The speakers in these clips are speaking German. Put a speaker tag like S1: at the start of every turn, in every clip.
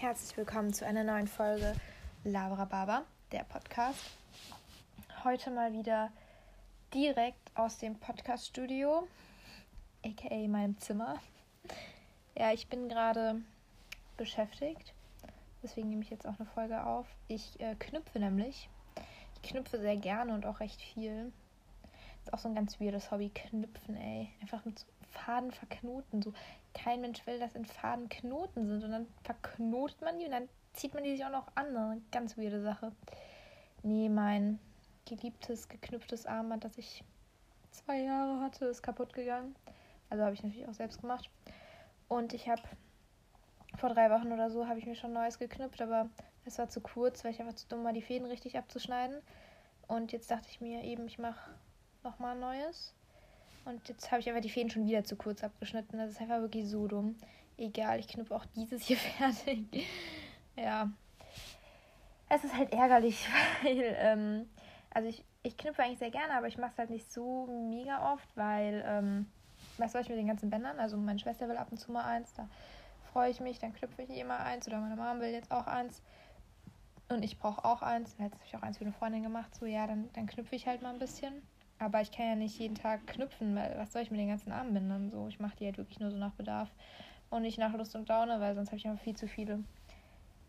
S1: herzlich willkommen zu einer neuen Folge Labra Baba, der Podcast. Heute mal wieder direkt aus dem Podcast-Studio, aka meinem Zimmer. Ja, ich bin gerade beschäftigt, deswegen nehme ich jetzt auch eine Folge auf. Ich äh, knüpfe nämlich. Ich knüpfe sehr gerne und auch recht viel. Ist auch so ein ganz weirdes Hobby, knüpfen, ey. Einfach mit so Faden verknoten. So, kein Mensch will, dass in Faden Knoten sind. Und dann verknotet man die und dann zieht man die sich auch noch an. Eine ganz weirde Sache. Nee, mein geliebtes, geknüpftes Armband, das ich zwei Jahre hatte, ist kaputt gegangen. Also habe ich natürlich auch selbst gemacht. Und ich habe vor drei Wochen oder so habe ich mir schon neues geknüpft, aber es war zu kurz, weil ich einfach zu dumm war, die Fäden richtig abzuschneiden. Und jetzt dachte ich mir eben, ich mache nochmal neues. Und jetzt habe ich aber die Fäden schon wieder zu kurz abgeschnitten. Das ist einfach wirklich so dumm. Egal, ich knüpfe auch dieses hier fertig. ja. Es ist halt ärgerlich, weil, ähm, also ich, ich knüpfe eigentlich sehr gerne, aber ich mache es halt nicht so mega oft, weil, ähm, was soll ich mit den ganzen Bändern? Also meine Schwester will ab und zu mal eins, da freue ich mich, dann knüpfe ich immer eins oder meine Mama will jetzt auch eins. Und ich brauche auch eins. Jetzt habe ich auch eins für eine Freundin gemacht. So, ja, dann, dann knüpfe ich halt mal ein bisschen. Aber ich kann ja nicht jeden Tag knüpfen, weil was soll ich mit den ganzen Armbändern so? Ich mache die halt wirklich nur so nach Bedarf und nicht nach Lust und Laune, weil sonst habe ich einfach viel zu viele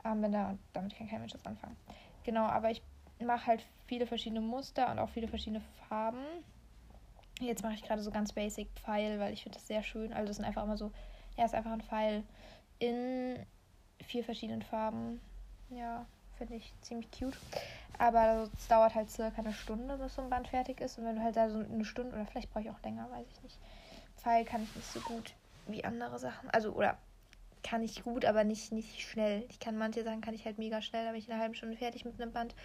S1: Armbänder und damit kann kein Mensch was anfangen. Genau, aber ich mache halt viele verschiedene Muster und auch viele verschiedene Farben. Jetzt mache ich gerade so ganz basic Pfeil, weil ich finde das sehr schön. Also das sind einfach immer so, ja, ist einfach ein Pfeil in vier verschiedenen Farben. Ja, finde ich ziemlich cute. Aber es dauert halt circa eine Stunde, bis so ein Band fertig ist. Und wenn du halt da so eine Stunde, oder vielleicht brauche ich auch länger, weiß ich nicht. Pfeil kann ich nicht so gut wie andere Sachen. Also, oder kann ich gut, aber nicht, nicht schnell. Ich kann manche Sachen kann ich halt mega schnell, da bin ich in einer halben Stunde fertig mit einem Band.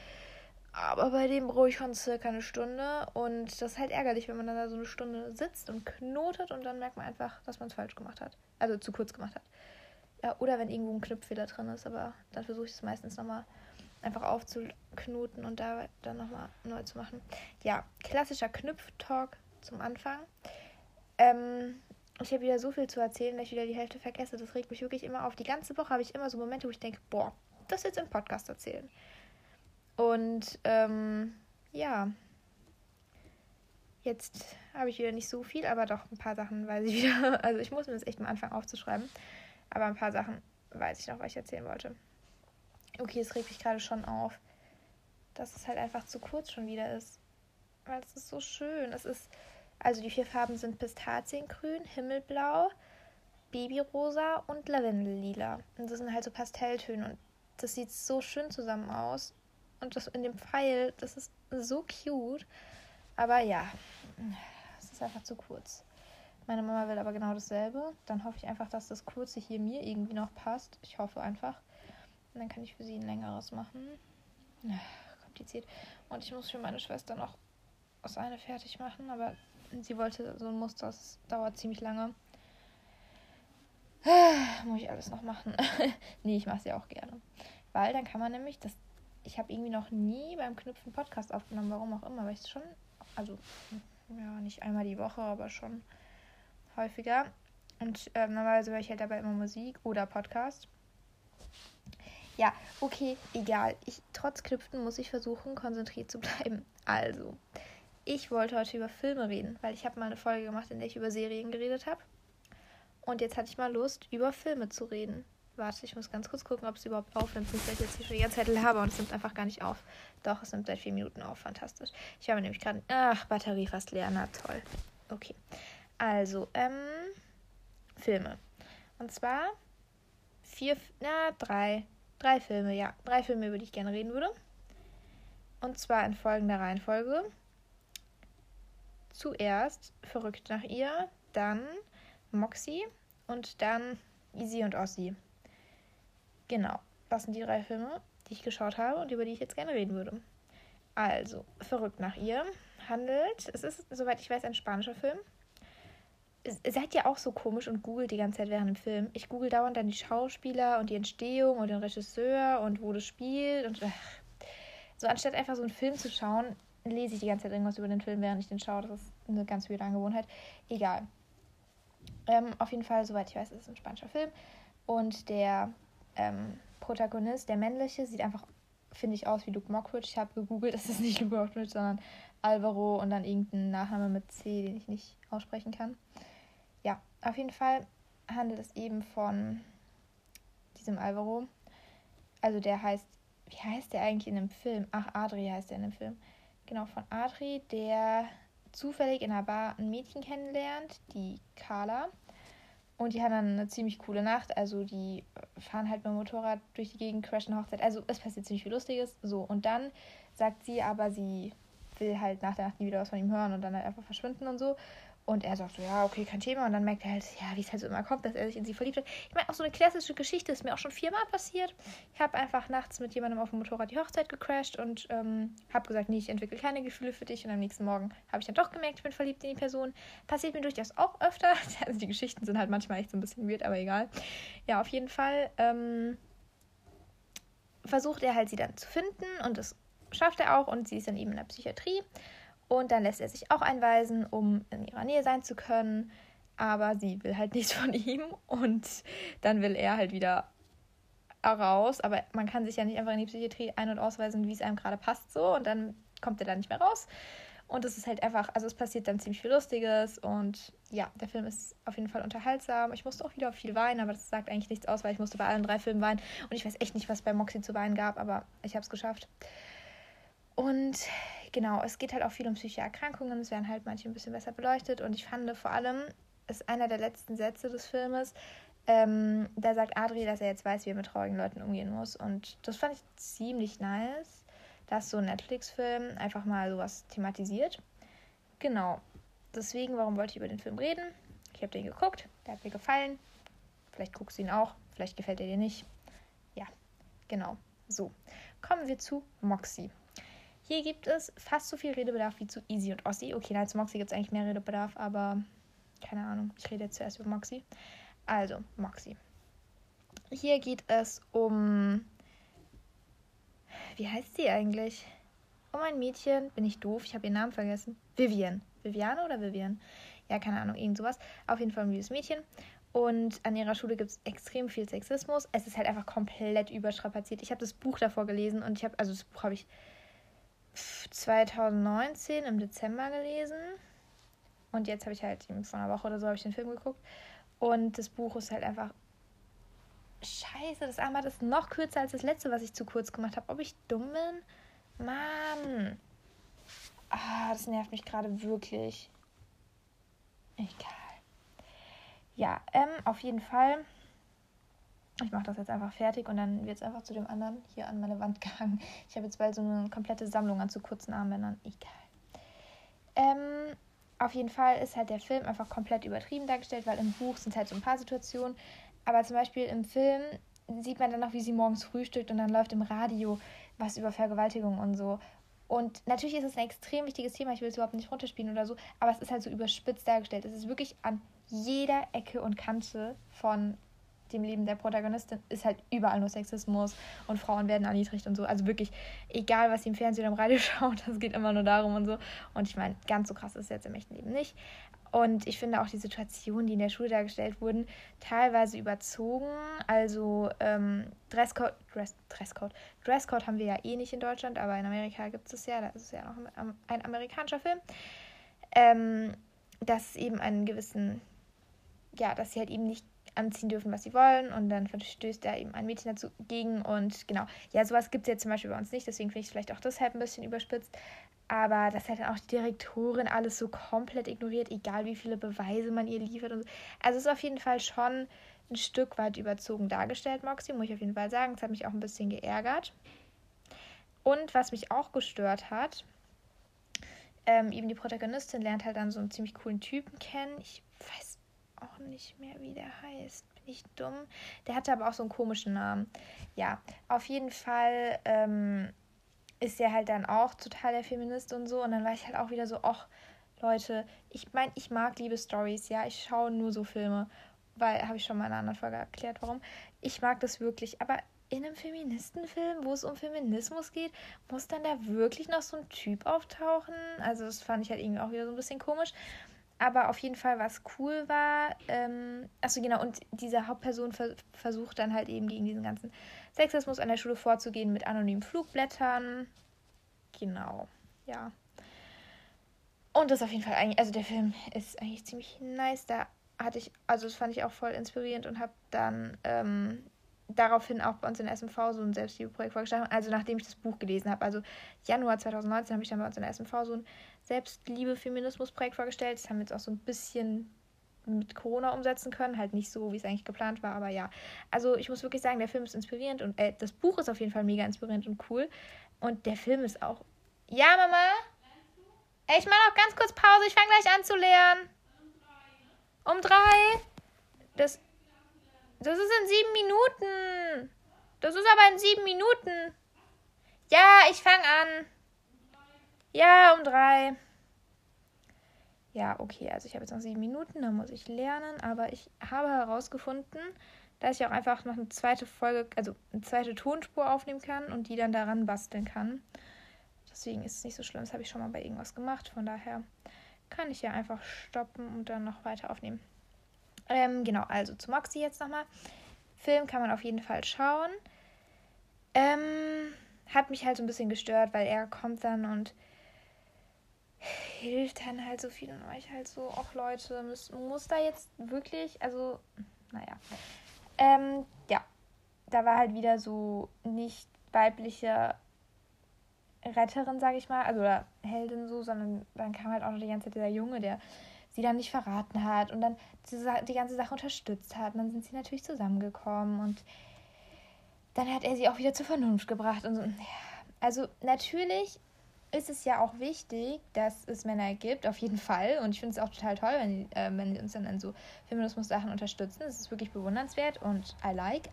S1: Aber bei dem brauche ich schon circa eine Stunde. Und das ist halt ärgerlich, wenn man dann da so eine Stunde sitzt und knotet und dann merkt man einfach, dass man es falsch gemacht hat. Also zu kurz gemacht hat. Ja, oder wenn irgendwo ein Knüpffehler drin ist, aber dann versuche ich es meistens nochmal einfach aufzuknoten und da dann nochmal neu zu machen. Ja, klassischer Knüpftalk zum Anfang. Ähm, ich habe wieder so viel zu erzählen, dass ich wieder die Hälfte vergesse. Das regt mich wirklich immer auf. Die ganze Woche habe ich immer so Momente, wo ich denke, boah, das jetzt im Podcast erzählen. Und ähm, ja, jetzt habe ich wieder nicht so viel, aber doch ein paar Sachen weiß ich wieder. Also ich muss mir das echt am Anfang aufzuschreiben. Aber ein paar Sachen weiß ich noch, was ich erzählen wollte. Okay, es regt mich gerade schon auf, dass es halt einfach zu kurz schon wieder ist. Weil es ist so schön. Es ist, also die vier Farben sind Pistaziengrün, Himmelblau, Babyrosa und Lavendellila. Und das sind halt so Pastelltöne und das sieht so schön zusammen aus. Und das in dem Pfeil, das ist so cute. Aber ja, es ist einfach zu kurz. Meine Mama will aber genau dasselbe. Dann hoffe ich einfach, dass das kurze hier mir irgendwie noch passt. Ich hoffe einfach. Und dann kann ich für sie ein längeres machen. Kompliziert. Und ich muss für meine Schwester noch das eine fertig machen, aber sie wollte so ein Muster, das dauert ziemlich lange. Muss ich alles noch machen. nee, ich mache sie auch gerne. Weil dann kann man nämlich, das, ich habe irgendwie noch nie beim Knüpfen Podcast aufgenommen, warum auch immer, weil ich es schon, also ja, nicht einmal die Woche, aber schon häufiger. Und äh, normalerweise höre ich halt dabei immer Musik oder Podcast. Ja, okay, egal. Ich, trotz Knüpfen muss ich versuchen, konzentriert zu bleiben. Also, ich wollte heute über Filme reden, weil ich habe mal eine Folge gemacht, in der ich über Serien geredet habe. Und jetzt hatte ich mal Lust, über Filme zu reden. Warte, ich muss ganz kurz gucken, ob es überhaupt aufnimmt. Sonst werde ich jetzt hier schon die ganze Zeit laber und es nimmt einfach gar nicht auf. Doch, es nimmt seit vier Minuten auf. Fantastisch. Ich habe nämlich gerade. Ach, Batterie fast leer. Na toll. Okay. Also, ähm. Filme. Und zwar vier, na, drei Drei Filme, ja. Drei Filme, über die ich gerne reden würde. Und zwar in folgender Reihenfolge. Zuerst Verrückt nach ihr, dann Moxie und dann Easy und Ossie. Genau, das sind die drei Filme, die ich geschaut habe und über die ich jetzt gerne reden würde. Also, Verrückt nach ihr handelt, es ist, soweit ich weiß, ein spanischer Film seid ihr auch so komisch und googelt die ganze Zeit während dem Film. Ich google dauernd dann die Schauspieler und die Entstehung und den Regisseur und wo das spielt und ach. so anstatt einfach so einen Film zu schauen, lese ich die ganze Zeit irgendwas über den Film, während ich den schaue. Das ist eine ganz weirde Angewohnheit. Egal. Ähm, auf jeden Fall, soweit ich weiß, ist es ein spanischer Film und der ähm, Protagonist, der männliche, sieht einfach, finde ich, aus wie Luke Mockridge. Ich habe gegoogelt, das ist nicht Luke Mockridge, sondern Alvaro und dann irgendein Nachname mit C, den ich nicht aussprechen kann. Ja, auf jeden Fall handelt es eben von diesem Alvaro. Also der heißt, wie heißt der eigentlich in dem Film? Ach, Adri heißt er in dem Film. Genau, von Adri, der zufällig in einer Bar ein Mädchen kennenlernt, die Carla. Und die haben dann eine ziemlich coole Nacht. Also die fahren halt mit dem Motorrad durch die Gegend, crashen Hochzeit. Also es passiert ziemlich viel Lustiges. So, und dann sagt sie aber, sie will halt nach der Nacht nie wieder was von ihm hören und dann halt einfach verschwinden und so. Und er sagt so, ja, okay, kein Thema. Und dann merkt er halt, ja, wie es halt so immer kommt, dass er sich in sie verliebt hat. Ich meine, auch so eine klassische Geschichte ist mir auch schon viermal passiert. Ich habe einfach nachts mit jemandem auf dem Motorrad die Hochzeit gecrashed und ähm, habe gesagt, nee, ich entwickle keine Gefühle für dich. Und am nächsten Morgen habe ich dann doch gemerkt, ich bin verliebt in die Person. Passiert mir durchaus auch öfter. Also die Geschichten sind halt manchmal echt so ein bisschen weird, aber egal. Ja, auf jeden Fall ähm, versucht er halt sie dann zu finden und das schafft er auch. Und sie ist dann eben in der Psychiatrie. Und dann lässt er sich auch einweisen, um in ihrer Nähe sein zu können. Aber sie will halt nichts von ihm. Und dann will er halt wieder raus. Aber man kann sich ja nicht einfach in die Psychiatrie ein- und ausweisen, wie es einem gerade passt. So. Und dann kommt er dann nicht mehr raus. Und es ist halt einfach, also es passiert dann ziemlich viel Lustiges. Und ja, der Film ist auf jeden Fall unterhaltsam. Ich musste auch wieder viel weinen, aber das sagt eigentlich nichts aus, weil ich musste bei allen drei Filmen weinen. Und ich weiß echt nicht, was bei Moxie zu weinen gab, aber ich habe es geschafft. Und genau, es geht halt auch viel um psychische Erkrankungen. Es werden halt manche ein bisschen besser beleuchtet. Und ich fand vor allem, ist einer der letzten Sätze des Filmes, ähm, da sagt Adri, dass er jetzt weiß, wie er mit traurigen Leuten umgehen muss. Und das fand ich ziemlich nice, dass so ein Netflix-Film einfach mal sowas thematisiert. Genau. Deswegen, warum wollte ich über den Film reden? Ich habe den geguckt, der hat mir gefallen. Vielleicht guckst du ihn auch, vielleicht gefällt er dir nicht. Ja, genau. So, kommen wir zu Moxie. Hier gibt es fast so viel Redebedarf wie zu Easy und Ossi. Okay, nein, zu Moxie gibt es eigentlich mehr Redebedarf, aber keine Ahnung. Ich rede jetzt zuerst über Moxie. Also, Moxie. Hier geht es um. Wie heißt sie eigentlich? Um ein Mädchen. Bin ich doof? Ich habe ihren Namen vergessen. Vivian. Viviane oder Vivian? Ja, keine Ahnung, irgend sowas. Auf jeden Fall ein liebes Mädchen. Und an ihrer Schule gibt es extrem viel Sexismus. Es ist halt einfach komplett überstrapaziert. Ich habe das Buch davor gelesen und ich habe, also das Buch habe ich 2019 im Dezember gelesen. Und jetzt habe ich halt vor einer Woche oder so habe ich den Film geguckt. Und das Buch ist halt einfach. Scheiße, das Armband ist noch kürzer als das letzte, was ich zu kurz gemacht habe. Ob ich dumm bin? Mann. Ah, das nervt mich gerade wirklich. Egal. Ja, ähm, auf jeden Fall ich mache das jetzt einfach fertig und dann wird es einfach zu dem anderen hier an meine Wand gehangen. Ich habe jetzt bald so eine komplette Sammlung an zu kurzen Armbändern. Egal. Ähm, auf jeden Fall ist halt der Film einfach komplett übertrieben dargestellt, weil im Buch sind halt so ein paar Situationen. Aber zum Beispiel im Film sieht man dann noch, wie sie morgens frühstückt und dann läuft im Radio was über Vergewaltigung und so. Und natürlich ist es ein extrem wichtiges Thema, ich will es überhaupt nicht runterspielen oder so, aber es ist halt so überspitzt dargestellt. Es ist wirklich an jeder Ecke und Kante von dem Leben der Protagonistin ist halt überall nur Sexismus und Frauen werden erniedrigt und so. Also wirklich, egal was sie im Fernsehen oder im Radio schaut, das geht immer nur darum und so. Und ich meine, ganz so krass ist es jetzt im echten Leben nicht. Und ich finde auch die Situationen, die in der Schule dargestellt wurden, teilweise überzogen. Also ähm, Dresscode, Dress, Dresscode, Dresscode haben wir ja eh nicht in Deutschland, aber in Amerika gibt es ja, da ist es ja noch ein, ein amerikanischer Film. Ähm, dass eben einen gewissen, ja, dass sie halt eben nicht anziehen dürfen, was sie wollen. Und dann verstößt da eben ein Mädchen dazu gegen. Und genau, ja, sowas gibt es jetzt zum Beispiel bei uns nicht. Deswegen finde ich vielleicht auch deshalb ein bisschen überspitzt. Aber dass halt dann auch die Direktorin alles so komplett ignoriert, egal wie viele Beweise man ihr liefert. Und so. Also es ist auf jeden Fall schon ein Stück weit überzogen dargestellt, Moxie, muss ich auf jeden Fall sagen. Es hat mich auch ein bisschen geärgert. Und was mich auch gestört hat, ähm, eben die Protagonistin lernt halt dann so einen ziemlich coolen Typen kennen. Ich weiß auch nicht mehr, wie der heißt. Bin ich dumm? Der hatte aber auch so einen komischen Namen. Ja, auf jeden Fall ähm, ist er halt dann auch total der Feminist und so. Und dann war ich halt auch wieder so, ach, Leute, ich meine, ich mag Liebe-Stories, ja. Ich schaue nur so Filme, weil, habe ich schon mal in einer anderen Folge erklärt, warum. Ich mag das wirklich, aber in einem Feministenfilm, wo es um Feminismus geht, muss dann da wirklich noch so ein Typ auftauchen? Also, das fand ich halt irgendwie auch wieder so ein bisschen komisch. Aber auf jeden Fall, was cool war, ähm, achso genau, und diese Hauptperson ver versucht dann halt eben gegen diesen ganzen Sexismus an der Schule vorzugehen mit anonymen Flugblättern. Genau, ja. Und das auf jeden Fall eigentlich, also der Film ist eigentlich ziemlich nice. Da hatte ich, also das fand ich auch voll inspirierend und habe dann ähm, daraufhin auch bei uns in SMV so ein Selbstliebeprojekt vorgestellt. Also nachdem ich das Buch gelesen habe. Also Januar 2019 habe ich dann bei uns in der SMV so ein Selbstliebe-Feminismus-Projekt vorgestellt. Das haben wir jetzt auch so ein bisschen mit Corona umsetzen können. Halt nicht so, wie es eigentlich geplant war, aber ja. Also ich muss wirklich sagen, der Film ist inspirierend und äh, das Buch ist auf jeden Fall mega inspirierend und cool. Und der Film ist auch. Ja, Mama? Ey, ich mache noch ganz kurz Pause. Ich fange gleich an zu lernen. Um drei? Das, das ist in sieben Minuten. Das ist aber in sieben Minuten. Ja, ich fange an. Ja, um drei. Ja, okay, also ich habe jetzt noch sieben Minuten, dann muss ich lernen, aber ich habe herausgefunden, dass ich auch einfach noch eine zweite Folge, also eine zweite Tonspur aufnehmen kann und die dann daran basteln kann. Deswegen ist es nicht so schlimm, das habe ich schon mal bei irgendwas gemacht, von daher kann ich ja einfach stoppen und dann noch weiter aufnehmen. Ähm, genau, also zu Moxie jetzt nochmal. Film kann man auf jeden Fall schauen. Ähm, hat mich halt so ein bisschen gestört, weil er kommt dann und hilft dann halt so viel und euch halt so, auch Leute, muss, muss da jetzt wirklich, also, naja. Ähm, ja, da war halt wieder so nicht weibliche Retterin, sag ich mal, also oder Heldin so, sondern dann kam halt auch noch die ganze Zeit dieser Junge, der sie dann nicht verraten hat und dann die, ganze Sache unterstützt hat. Und dann sind sie natürlich zusammengekommen und dann hat er sie auch wieder zur Vernunft gebracht und so. Also natürlich ist es ja auch wichtig, dass es Männer gibt, auf jeden Fall. Und ich finde es auch total toll, wenn äh, wenn uns dann in so Feminismus-Sachen unterstützen. Das ist wirklich bewundernswert und I like.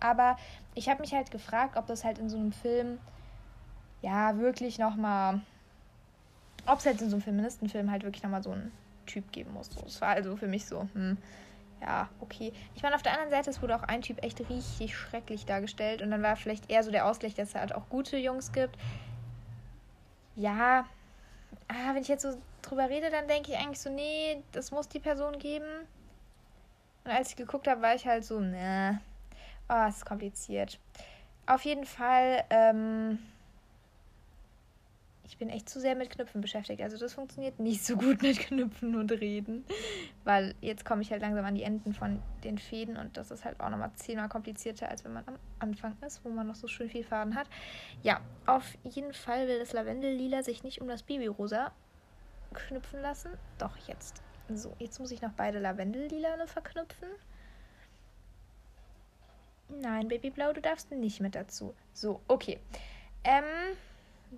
S1: Aber ich habe mich halt gefragt, ob das halt in so einem Film ja wirklich nochmal, ob es halt in so einem Feministenfilm halt wirklich nochmal so einen Typ geben muss. Es war also für mich so, hm, ja, okay. Ich meine, auf der anderen Seite, es wurde auch ein Typ echt richtig schrecklich dargestellt und dann war vielleicht eher so der Ausgleich, dass es halt auch gute Jungs gibt ja, ah, wenn ich jetzt so drüber rede, dann denke ich eigentlich so, nee, das muss die Person geben. Und als ich geguckt habe, war ich halt so, ne, oh, es ist kompliziert. Auf jeden Fall, ähm, ich bin echt zu sehr mit Knüpfen beschäftigt. Also das funktioniert nicht so gut mit Knüpfen und Reden. Weil jetzt komme ich halt langsam an die Enden von den Fäden und das ist halt auch nochmal zehnmal komplizierter, als wenn man am Anfang ist, wo man noch so schön viel Faden hat. Ja, auf jeden Fall will das Lavendellila sich nicht um das Babyrosa knüpfen lassen. Doch, jetzt. So, jetzt muss ich noch beide Lavendellila verknüpfen. Nein, Babyblau, du darfst nicht mit dazu. So, okay. Ähm,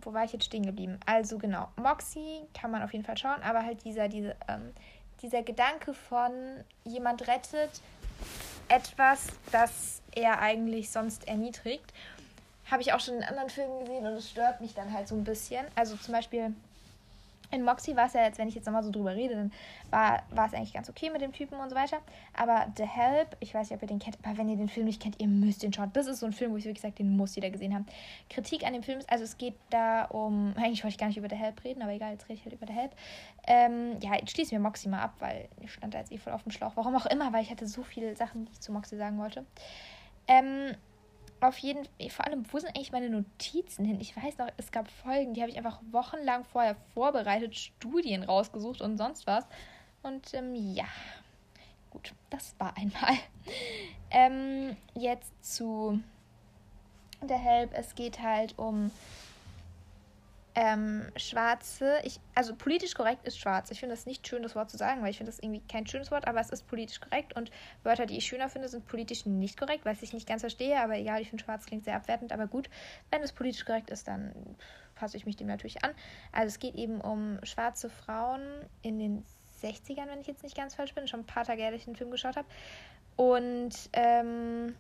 S1: wo war ich jetzt stehen geblieben? Also genau, Moxie kann man auf jeden Fall schauen, aber halt dieser, diese, ähm, dieser Gedanke von jemand rettet etwas, das er eigentlich sonst erniedrigt, habe ich auch schon in anderen Filmen gesehen und es stört mich dann halt so ein bisschen. Also zum Beispiel in Moxie war es ja jetzt, wenn ich jetzt nochmal so drüber rede, dann war, war es eigentlich ganz okay mit dem Typen und so weiter. Aber The Help, ich weiß nicht, ob ihr den kennt, aber wenn ihr den Film nicht kennt, ihr müsst den schauen. Das ist so ein Film, wo ich wirklich sage, den muss jeder gesehen haben. Kritik an dem Film ist, also es geht da um, eigentlich wollte ich gar nicht über The Help reden, aber egal, jetzt rede ich halt über The Help. Ähm, ja, jetzt schließen wir Moxie mal ab, weil ich stand da jetzt eh voll auf dem Schlauch. Warum auch immer, weil ich hatte so viele Sachen, die ich zu Moxie sagen wollte. Ähm, auf jeden vor allem, wo sind eigentlich meine Notizen hin? Ich weiß noch, es gab Folgen, die habe ich einfach wochenlang vorher vorbereitet, Studien rausgesucht und sonst was. Und ähm, ja, gut, das war einmal. ähm, jetzt zu der Help. Es geht halt um ähm, schwarze, ich, also politisch korrekt ist schwarz. Ich finde das nicht schön, das Wort zu sagen, weil ich finde das irgendwie kein schönes Wort, aber es ist politisch korrekt und Wörter, die ich schöner finde, sind politisch nicht korrekt, was ich nicht ganz verstehe, aber egal, ich finde schwarz klingt sehr abwertend, aber gut, wenn es politisch korrekt ist, dann passe ich mich dem natürlich an. Also es geht eben um schwarze Frauen in den 60ern, wenn ich jetzt nicht ganz falsch bin, schon ein paar Tage her, dass ich den Film geschaut habe. Und ähm,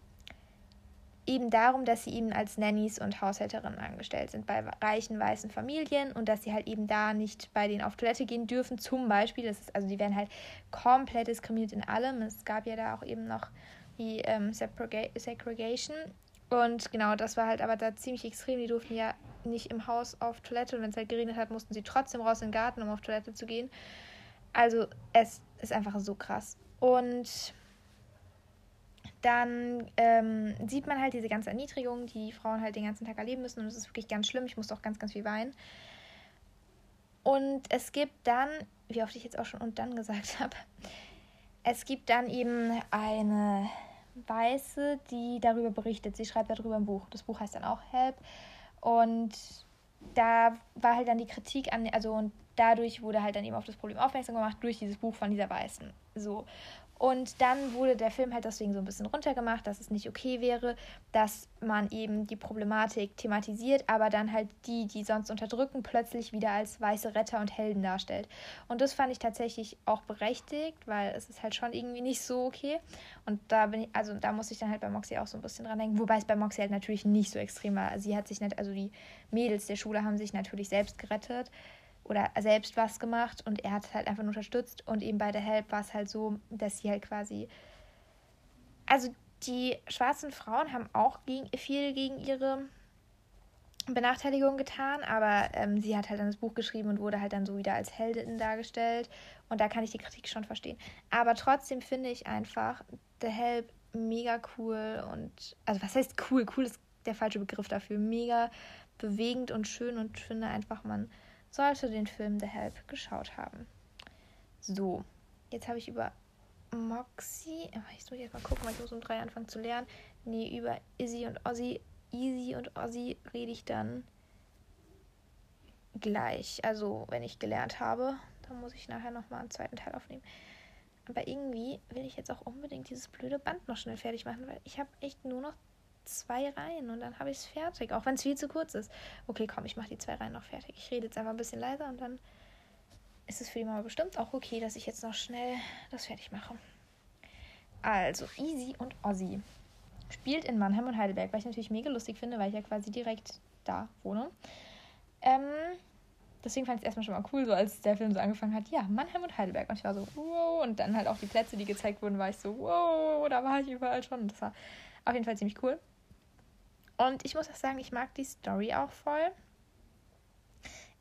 S1: eben darum, dass sie eben als Nannies und Haushälterinnen angestellt sind bei reichen weißen Familien und dass sie halt eben da nicht bei denen auf Toilette gehen dürfen. Zum Beispiel, das ist, also die werden halt komplett diskriminiert in allem. Es gab ja da auch eben noch die ähm, Segregation. Und genau, das war halt aber da ziemlich extrem. Die durften ja nicht im Haus auf Toilette und wenn es halt geregnet hat, mussten sie trotzdem raus in den Garten, um auf Toilette zu gehen. Also es ist einfach so krass. Und dann ähm, sieht man halt diese ganze Erniedrigung, die die Frauen halt den ganzen Tag erleben müssen. Und es ist wirklich ganz schlimm. Ich musste auch ganz, ganz viel weinen. Und es gibt dann, wie oft ich jetzt auch schon und dann gesagt habe, es gibt dann eben eine Weiße, die darüber berichtet. Sie schreibt darüber ein Buch. Das Buch heißt dann auch Help. Und da war halt dann die Kritik an, also und dadurch wurde halt dann eben auf das Problem aufmerksam gemacht durch dieses Buch von dieser Weißen. So. Und dann wurde der Film halt deswegen so ein bisschen runtergemacht, dass es nicht okay wäre, dass man eben die Problematik thematisiert, aber dann halt die, die sonst unterdrücken, plötzlich wieder als weiße Retter und Helden darstellt. Und das fand ich tatsächlich auch berechtigt, weil es ist halt schon irgendwie nicht so okay. Und da bin ich, also da muss ich dann halt bei Moxie auch so ein bisschen dran denken, wobei es bei Moxie halt natürlich nicht so extrem war. Sie hat sich nicht, also die Mädels der Schule haben sich natürlich selbst gerettet oder selbst was gemacht und er hat halt einfach nur unterstützt und eben bei der Help war es halt so, dass sie halt quasi also die schwarzen Frauen haben auch gegen, viel gegen ihre Benachteiligung getan, aber ähm, sie hat halt dann das Buch geschrieben und wurde halt dann so wieder als Heldin dargestellt und da kann ich die Kritik schon verstehen. Aber trotzdem finde ich einfach The Help mega cool und also was heißt cool? Cool ist der falsche Begriff dafür. Mega bewegend und schön und finde einfach man sollte den Film The Help geschaut haben. So, jetzt habe ich über Moxie. Oh, ich muss jetzt mal gucken, weil ich muss um drei anfangen zu lernen. Nee, über Izzy und Ozzy. Easy und Ozzy rede ich dann gleich. Also, wenn ich gelernt habe, dann muss ich nachher nochmal einen zweiten Teil aufnehmen. Aber irgendwie will ich jetzt auch unbedingt dieses blöde Band noch schnell fertig machen, weil ich habe echt nur noch zwei Reihen und dann habe ich es fertig, auch wenn es viel zu kurz ist. Okay, komm, ich mache die zwei Reihen noch fertig. Ich rede jetzt einfach ein bisschen leiser und dann ist es für die Mama bestimmt auch okay, dass ich jetzt noch schnell das fertig mache. Also, Easy und Ozzy spielt in Mannheim und Heidelberg, weil ich natürlich mega lustig finde, weil ich ja quasi direkt da wohne. Ähm, deswegen fand ich es erstmal schon mal cool, so als der Film so angefangen hat, ja, Mannheim und Heidelberg. Und ich war so, wow. Und dann halt auch die Plätze, die gezeigt wurden, war ich so, wow, da war ich überall schon. Und das war auf jeden Fall ziemlich cool. Und ich muss auch sagen, ich mag die Story auch voll.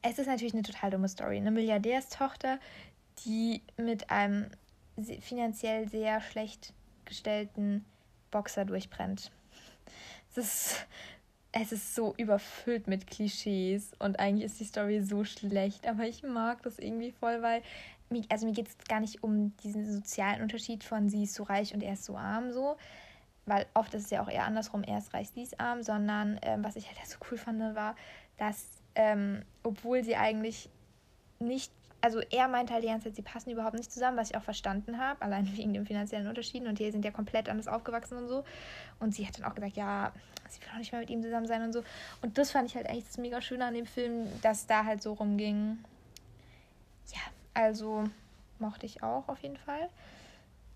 S1: Es ist natürlich eine total dumme Story. Eine Milliardärstochter, die mit einem finanziell sehr schlecht gestellten Boxer durchbrennt. Es ist, es ist so überfüllt mit Klischees und eigentlich ist die Story so schlecht, aber ich mag das irgendwie voll, weil also mir geht es gar nicht um diesen sozialen Unterschied von sie ist so reich und er ist so arm so, weil oft ist es ja auch eher andersrum, er ist reich, sie ist arm, sondern ähm, was ich halt so cool fand, war, dass ähm, obwohl sie eigentlich nicht, also er meinte halt die ganze Zeit, sie passen überhaupt nicht zusammen, was ich auch verstanden habe, allein wegen den finanziellen Unterschieden und die sind ja komplett anders aufgewachsen und so. Und sie hat dann auch gesagt, ja, sie will auch nicht mehr mit ihm zusammen sein und so. Und das fand ich halt eigentlich das mega Schöne an dem Film, dass da halt so rumging. Ja, also mochte ich auch auf jeden Fall.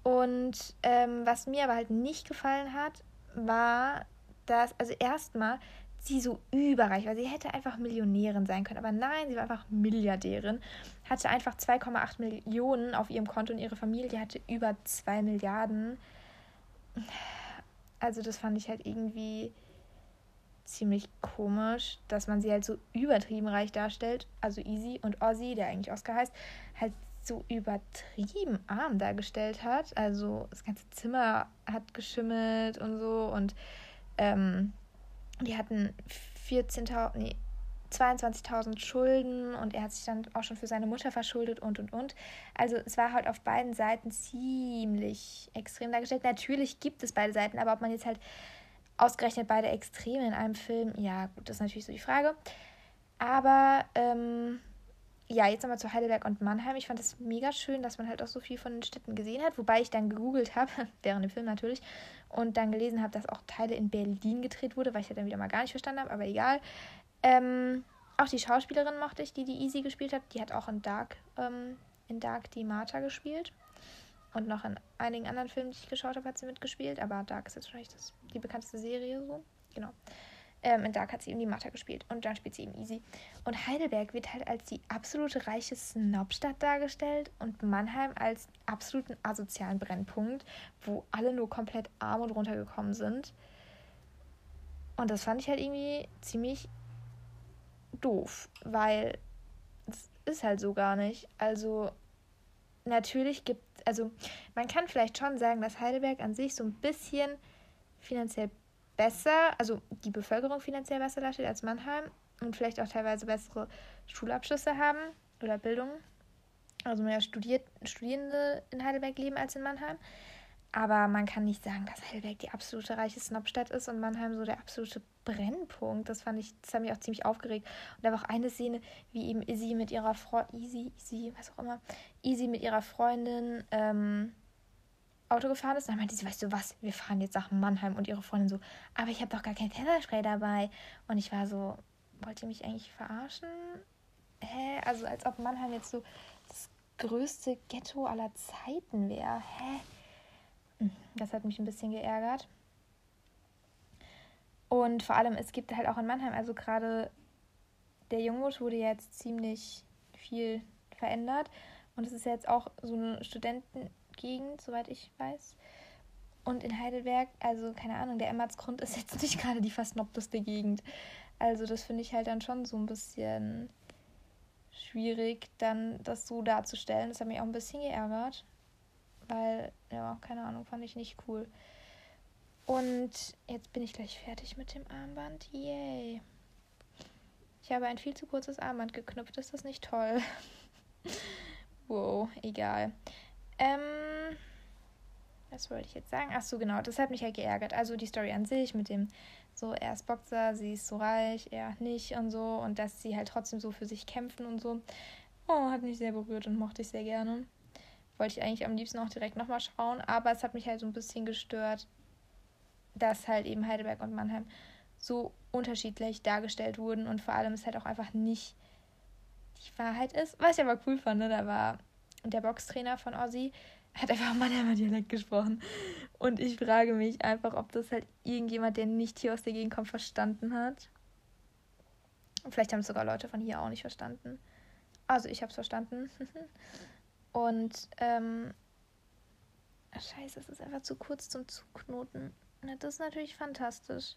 S1: Und ähm, was mir aber halt nicht gefallen hat, war, dass, also erstmal, sie so überreich war. Sie hätte einfach Millionärin sein können, aber nein, sie war einfach Milliardärin. Hatte einfach 2,8 Millionen auf ihrem Konto und ihre Familie hatte über 2 Milliarden. Also das fand ich halt irgendwie ziemlich komisch, dass man sie halt so übertrieben reich darstellt. Also Easy und Ozzy, der eigentlich Oscar heißt, halt so übertrieben arm dargestellt hat. Also das ganze Zimmer hat geschimmelt und so und ähm, die hatten 14.000, nee, 22.000 Schulden und er hat sich dann auch schon für seine Mutter verschuldet und und und. Also es war halt auf beiden Seiten ziemlich extrem dargestellt. Natürlich gibt es beide Seiten, aber ob man jetzt halt ausgerechnet beide Extreme in einem Film, ja gut, das ist natürlich so die Frage. Aber ähm, ja, jetzt nochmal zu Heidelberg und Mannheim. Ich fand es mega schön, dass man halt auch so viel von den Städten gesehen hat, wobei ich dann gegoogelt habe, während dem Film natürlich, und dann gelesen habe, dass auch Teile in Berlin gedreht wurde, weil ich ja dann wieder mal gar nicht verstanden habe, aber egal. Ähm, auch die Schauspielerin mochte ich, die die Easy gespielt hat. Die hat auch in Dark, ähm, in Dark die Martha gespielt. Und noch in einigen anderen Filmen, die ich geschaut habe, hat sie mitgespielt. Aber Dark ist jetzt wahrscheinlich das, die bekannteste Serie so. Genau. Ähm, in Dark hat sie eben die Mathe gespielt und dann spielt sie eben Easy. Und Heidelberg wird halt als die absolute reiche Snobstadt dargestellt und Mannheim als absoluten asozialen Brennpunkt, wo alle nur komplett arm und runtergekommen sind. Und das fand ich halt irgendwie ziemlich doof, weil es ist halt so gar nicht. Also natürlich gibt, also man kann vielleicht schon sagen, dass Heidelberg an sich so ein bisschen finanziell besser, also die Bevölkerung finanziell besser dasteht als Mannheim und vielleicht auch teilweise bessere Schulabschlüsse haben oder Bildung. Also mehr studiert, Studierende in Heidelberg leben als in Mannheim. Aber man kann nicht sagen, dass Heidelberg die absolute reiche Snobstadt ist und Mannheim so der absolute Brennpunkt. Das fand ich, das hat mich auch ziemlich aufgeregt. Und da war auch eine Szene, wie eben Izzy mit ihrer Freundin, Easy, Easy, was auch immer, Easy mit ihrer Freundin ähm, Auto gefahren ist. Und dann meinte sie, weißt du was, wir fahren jetzt nach Mannheim. Und ihre Freundin so, aber ich habe doch gar kein Pfefferspray dabei. Und ich war so, wollt ihr mich eigentlich verarschen? Hä? Also als ob Mannheim jetzt so das größte Ghetto aller Zeiten wäre. Hä? Hm, das hat mich ein bisschen geärgert. Und vor allem, es gibt halt auch in Mannheim, also gerade der Jungwurst wurde jetzt ziemlich viel verändert. Und es ist jetzt auch so eine Studentengegend, soweit ich weiß. Und in Heidelberg, also keine Ahnung, der Emmertsgrund ist jetzt nicht gerade die versnobteste Gegend. Also das finde ich halt dann schon so ein bisschen schwierig, dann das so darzustellen. Das hat mich auch ein bisschen geärgert. Weil, ja, keine Ahnung, fand ich nicht cool. Und jetzt bin ich gleich fertig mit dem Armband. Yay. Ich habe ein viel zu kurzes Armband geknüpft. Ist das nicht toll? wow, egal. Ähm, was wollte ich jetzt sagen? Ach so, genau. Das hat mich halt geärgert. Also die Story an sich mit dem so, er ist Boxer, sie ist so reich, er nicht und so. Und dass sie halt trotzdem so für sich kämpfen und so. Oh, hat mich sehr berührt und mochte ich sehr gerne. Wollte ich eigentlich am liebsten auch direkt nochmal schauen. Aber es hat mich halt so ein bisschen gestört, dass halt eben Heidelberg und Mannheim so unterschiedlich dargestellt wurden und vor allem es halt auch einfach nicht die Wahrheit ist. Was ich aber cool fand, ne? da war der Boxtrainer von Ozzy, hat einfach Mannheimer Dialekt gesprochen. Und ich frage mich einfach, ob das halt irgendjemand, der nicht hier aus der Gegend kommt, verstanden hat. Vielleicht haben es sogar Leute von hier auch nicht verstanden. Also ich habe es verstanden. Und ähm, scheiße, es ist einfach zu kurz zum Zuknoten. Na, das ist natürlich fantastisch.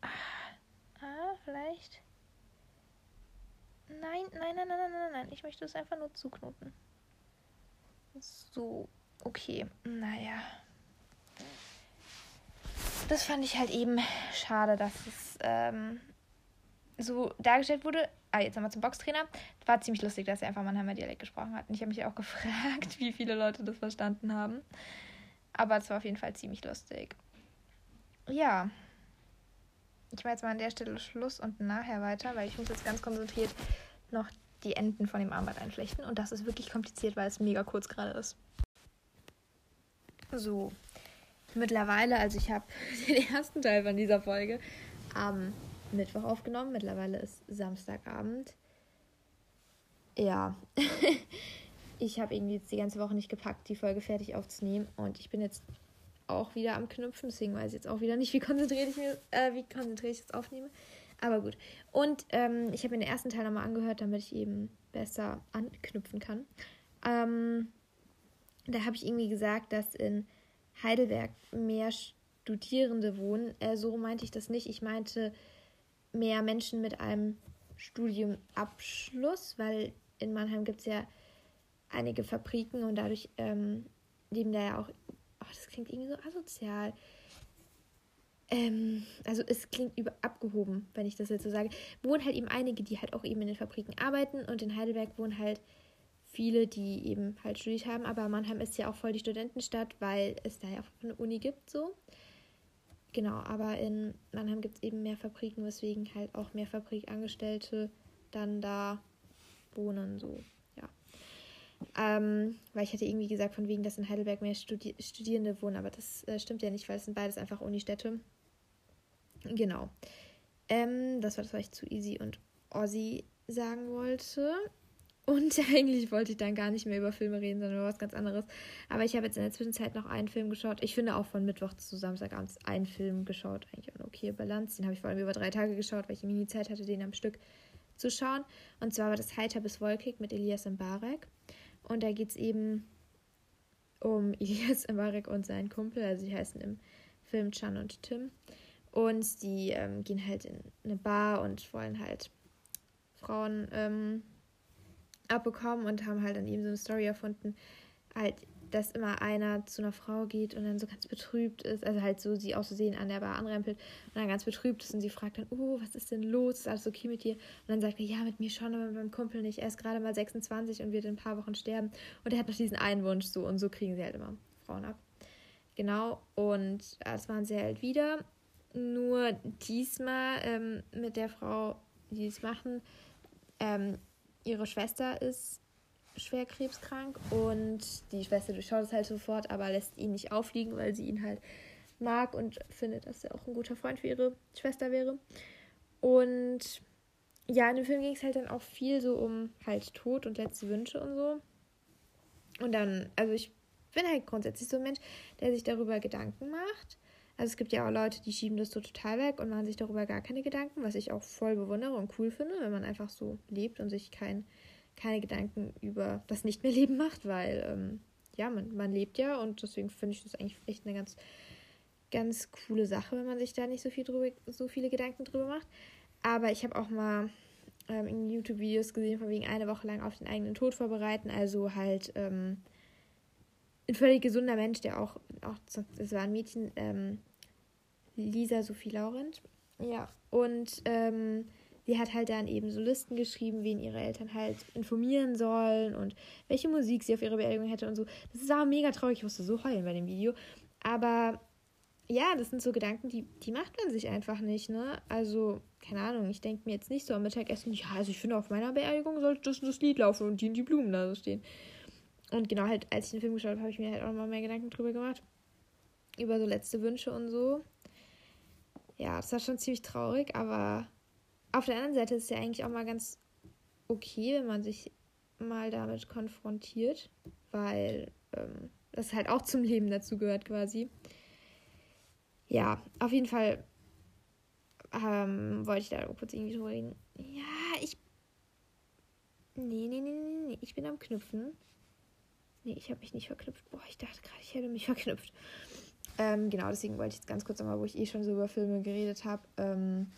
S1: Ah, ah, vielleicht. Nein, nein, nein, nein, nein, nein, nein. Ich möchte es einfach nur zuknoten. So, okay. Naja. Das fand ich halt eben schade, dass es ähm, so dargestellt wurde. Ah, jetzt nochmal zum Boxtrainer. War ziemlich lustig, dass er einfach Mannheimer Dialekt gesprochen hat. Und ich habe mich auch gefragt, wie viele Leute das verstanden haben. Aber es war auf jeden Fall ziemlich lustig. Ja. Ich mache jetzt mal an der Stelle Schluss und nachher weiter, weil ich muss jetzt ganz konzentriert noch die Enden von dem Armband einflechten. Und das ist wirklich kompliziert, weil es mega kurz gerade ist. So. Mittlerweile, also ich habe den ersten Teil von dieser Folge am Mittwoch aufgenommen. Mittlerweile ist Samstagabend. Ja. ich habe irgendwie jetzt die ganze Woche nicht gepackt, die Folge fertig aufzunehmen. Und ich bin jetzt auch wieder am Knüpfen, deswegen weiß ich jetzt auch wieder nicht, wie konzentriert ich mir, äh, ich jetzt aufnehme. Aber gut. Und ähm, ich habe mir den ersten Teil nochmal angehört, damit ich eben besser anknüpfen kann. Ähm, da habe ich irgendwie gesagt, dass in Heidelberg mehr Studierende wohnen. Äh, so meinte ich das nicht. Ich meinte mehr Menschen mit einem Studiumabschluss, weil in Mannheim gibt es ja einige Fabriken und dadurch ähm, leben da ja auch. Das klingt irgendwie so asozial. Ähm, also es klingt über abgehoben, wenn ich das jetzt so sage. Wohnen halt eben einige, die halt auch eben in den Fabriken arbeiten und in Heidelberg wohnen halt viele, die eben halt studiert haben. Aber Mannheim ist ja auch voll die Studentenstadt, weil es da ja auch eine Uni gibt, so. Genau, aber in Mannheim gibt es eben mehr Fabriken, weswegen halt auch mehr Fabrikangestellte dann da wohnen, so. Ähm, weil ich hatte irgendwie gesagt, von wegen, dass in Heidelberg mehr Studi Studierende wohnen, aber das äh, stimmt ja nicht, weil es sind beides einfach Unistädte. Genau. Ähm, das war das, was ich zu Easy und Ozzy sagen wollte. Und eigentlich wollte ich dann gar nicht mehr über Filme reden, sondern über was ganz anderes. Aber ich habe jetzt in der Zwischenzeit noch einen Film geschaut. Ich finde auch von Mittwoch zu Samstagabend einen Film geschaut. Eigentlich eine okay Balance. Den habe ich vor allem über drei Tage geschaut, weil ich nie Zeit hatte, den am Stück zu schauen. Und zwar war das Heiter bis Wolkig mit Elias Mbarek. Und da geht es eben um Elias Mbarek und seinen Kumpel. Also die heißen im Film Chan und Tim. Und die ähm, gehen halt in eine Bar und wollen halt Frauen... Ähm, abbekommen und haben halt dann eben so eine Story erfunden, halt, dass immer einer zu einer Frau geht und dann so ganz betrübt ist, also halt so sie auszusehen an der Bar anrempelt und dann ganz betrübt ist und sie fragt dann, oh, was ist denn los? Ist alles okay mit dir? Und dann sagt er, ja, mit mir schon, aber mit meinem Kumpel nicht. Er ist gerade mal 26 und wird in ein paar Wochen sterben. Und er hat noch diesen einen Wunsch so und so kriegen sie halt immer Frauen ab. Genau, und das waren sie halt wieder. Nur diesmal ähm, mit der Frau, die es machen, ähm, ihre Schwester ist schwer krebskrank und die Schwester durchschaut es halt sofort, aber lässt ihn nicht aufliegen, weil sie ihn halt mag und findet, dass er auch ein guter Freund für ihre Schwester wäre. Und ja, in dem Film ging es halt dann auch viel so um halt Tod und letzte Wünsche und so. Und dann, also ich bin halt grundsätzlich so ein Mensch, der sich darüber Gedanken macht. Also es gibt ja auch Leute, die schieben das so total weg und machen sich darüber gar keine Gedanken, was ich auch voll bewundere und cool finde, wenn man einfach so lebt und sich kein keine Gedanken über das nicht mehr Leben macht, weil ähm, ja, man, man lebt ja und deswegen finde ich das eigentlich echt eine ganz, ganz coole Sache, wenn man sich da nicht so viel drüber, so viele Gedanken drüber macht. Aber ich habe auch mal ähm, in YouTube-Videos gesehen, von wegen eine Woche lang auf den eigenen Tod vorbereiten. Also halt ähm, ein völlig gesunder Mensch, der auch, auch es war ein Mädchen, ähm, Lisa Sophie Laurent. Ja, und ähm, sie hat halt dann eben so Listen geschrieben, wen ihre Eltern halt informieren sollen und welche Musik sie auf ihre Beerdigung hätte und so. Das ist aber mega traurig. Ich musste so heulen bei dem Video. Aber ja, das sind so Gedanken, die, die macht man sich einfach nicht, ne? Also, keine Ahnung, ich denke mir jetzt nicht so am Mittagessen, ja, also ich finde, auf meiner Beerdigung sollte das, das Lied laufen und die und die Blumen da so stehen. Und genau halt, als ich den Film geschaut habe, habe ich mir halt auch mal mehr Gedanken drüber gemacht. Über so letzte Wünsche und so. Ja, das war schon ziemlich traurig, aber auf der anderen Seite ist es ja eigentlich auch mal ganz okay, wenn man sich mal damit konfrontiert, weil ähm, das halt auch zum Leben dazu gehört quasi. Ja, auf jeden Fall ähm, wollte ich da kurz irgendwie drüber reden. Ja, ich. Nee, nee, nee, nee, nee. Ich bin am Knüpfen. Nee, ich habe mich nicht verknüpft. Boah, ich dachte gerade, ich hätte mich verknüpft. Ähm, genau, deswegen wollte ich jetzt ganz kurz nochmal, wo ich eh schon so über Filme geredet habe, ähm,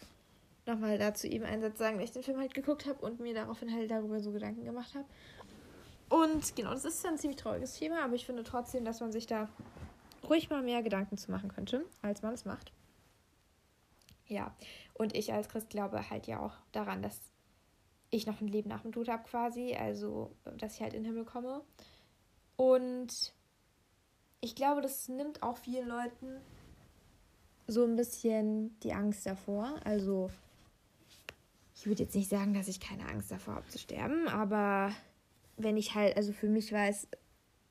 S1: nochmal dazu eben einen Satz sagen, weil ich den Film halt geguckt habe und mir daraufhin halt darüber so Gedanken gemacht habe. Und genau, das ist ein ziemlich trauriges Thema, aber ich finde trotzdem, dass man sich da ruhig mal mehr Gedanken zu machen könnte, als man es macht. Ja, und ich als Christ glaube halt ja auch daran, dass ich noch ein Leben nach dem Tod habe quasi, also dass ich halt in den Himmel komme. Und ich glaube, das nimmt auch vielen Leuten so ein bisschen die Angst davor. Also ich würde jetzt nicht sagen, dass ich keine Angst davor habe zu sterben, aber wenn ich halt, also für mich weiß,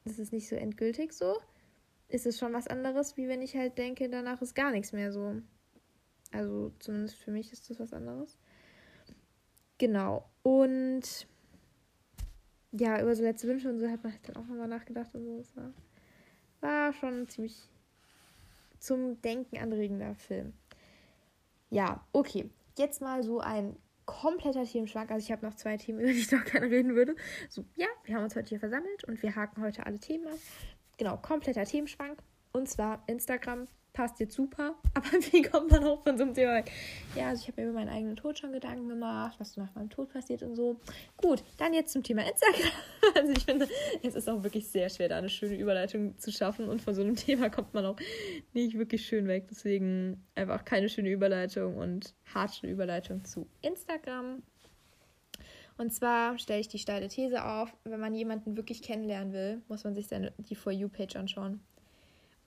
S1: das ist nicht so endgültig so, ist es schon was anderes, wie wenn ich halt denke, danach ist gar nichts mehr so. Also zumindest für mich ist das was anderes. Genau. Und ja, über so letzte Wünsche und so hat man halt dann auch nochmal nachgedacht und so. Das war, war schon ein ziemlich zum Denken anregender Film. Ja, okay. Jetzt mal so ein kompletter Themenschwank. Also ich habe noch zwei Themen, über die ich noch gerne reden würde. So, ja, wir haben uns heute hier versammelt und wir haken heute alle Themen ab. Genau, kompletter Themenschwank. Und zwar Instagram passt jetzt super. Aber wie kommt man auch von so einem Thema weg? Ja, also ich habe mir über meinen eigenen Tod schon Gedanken gemacht, was nach meinem Tod passiert und so. Gut, dann jetzt zum Thema Instagram. Also ich finde, es ist auch wirklich sehr schwer, da eine schöne Überleitung zu schaffen. Und von so einem Thema kommt man auch nicht wirklich schön weg. Deswegen einfach keine schöne Überleitung und harte Überleitung zu Instagram. Und zwar stelle ich die steile These auf, wenn man jemanden wirklich kennenlernen will, muss man sich seine, die For You-Page anschauen.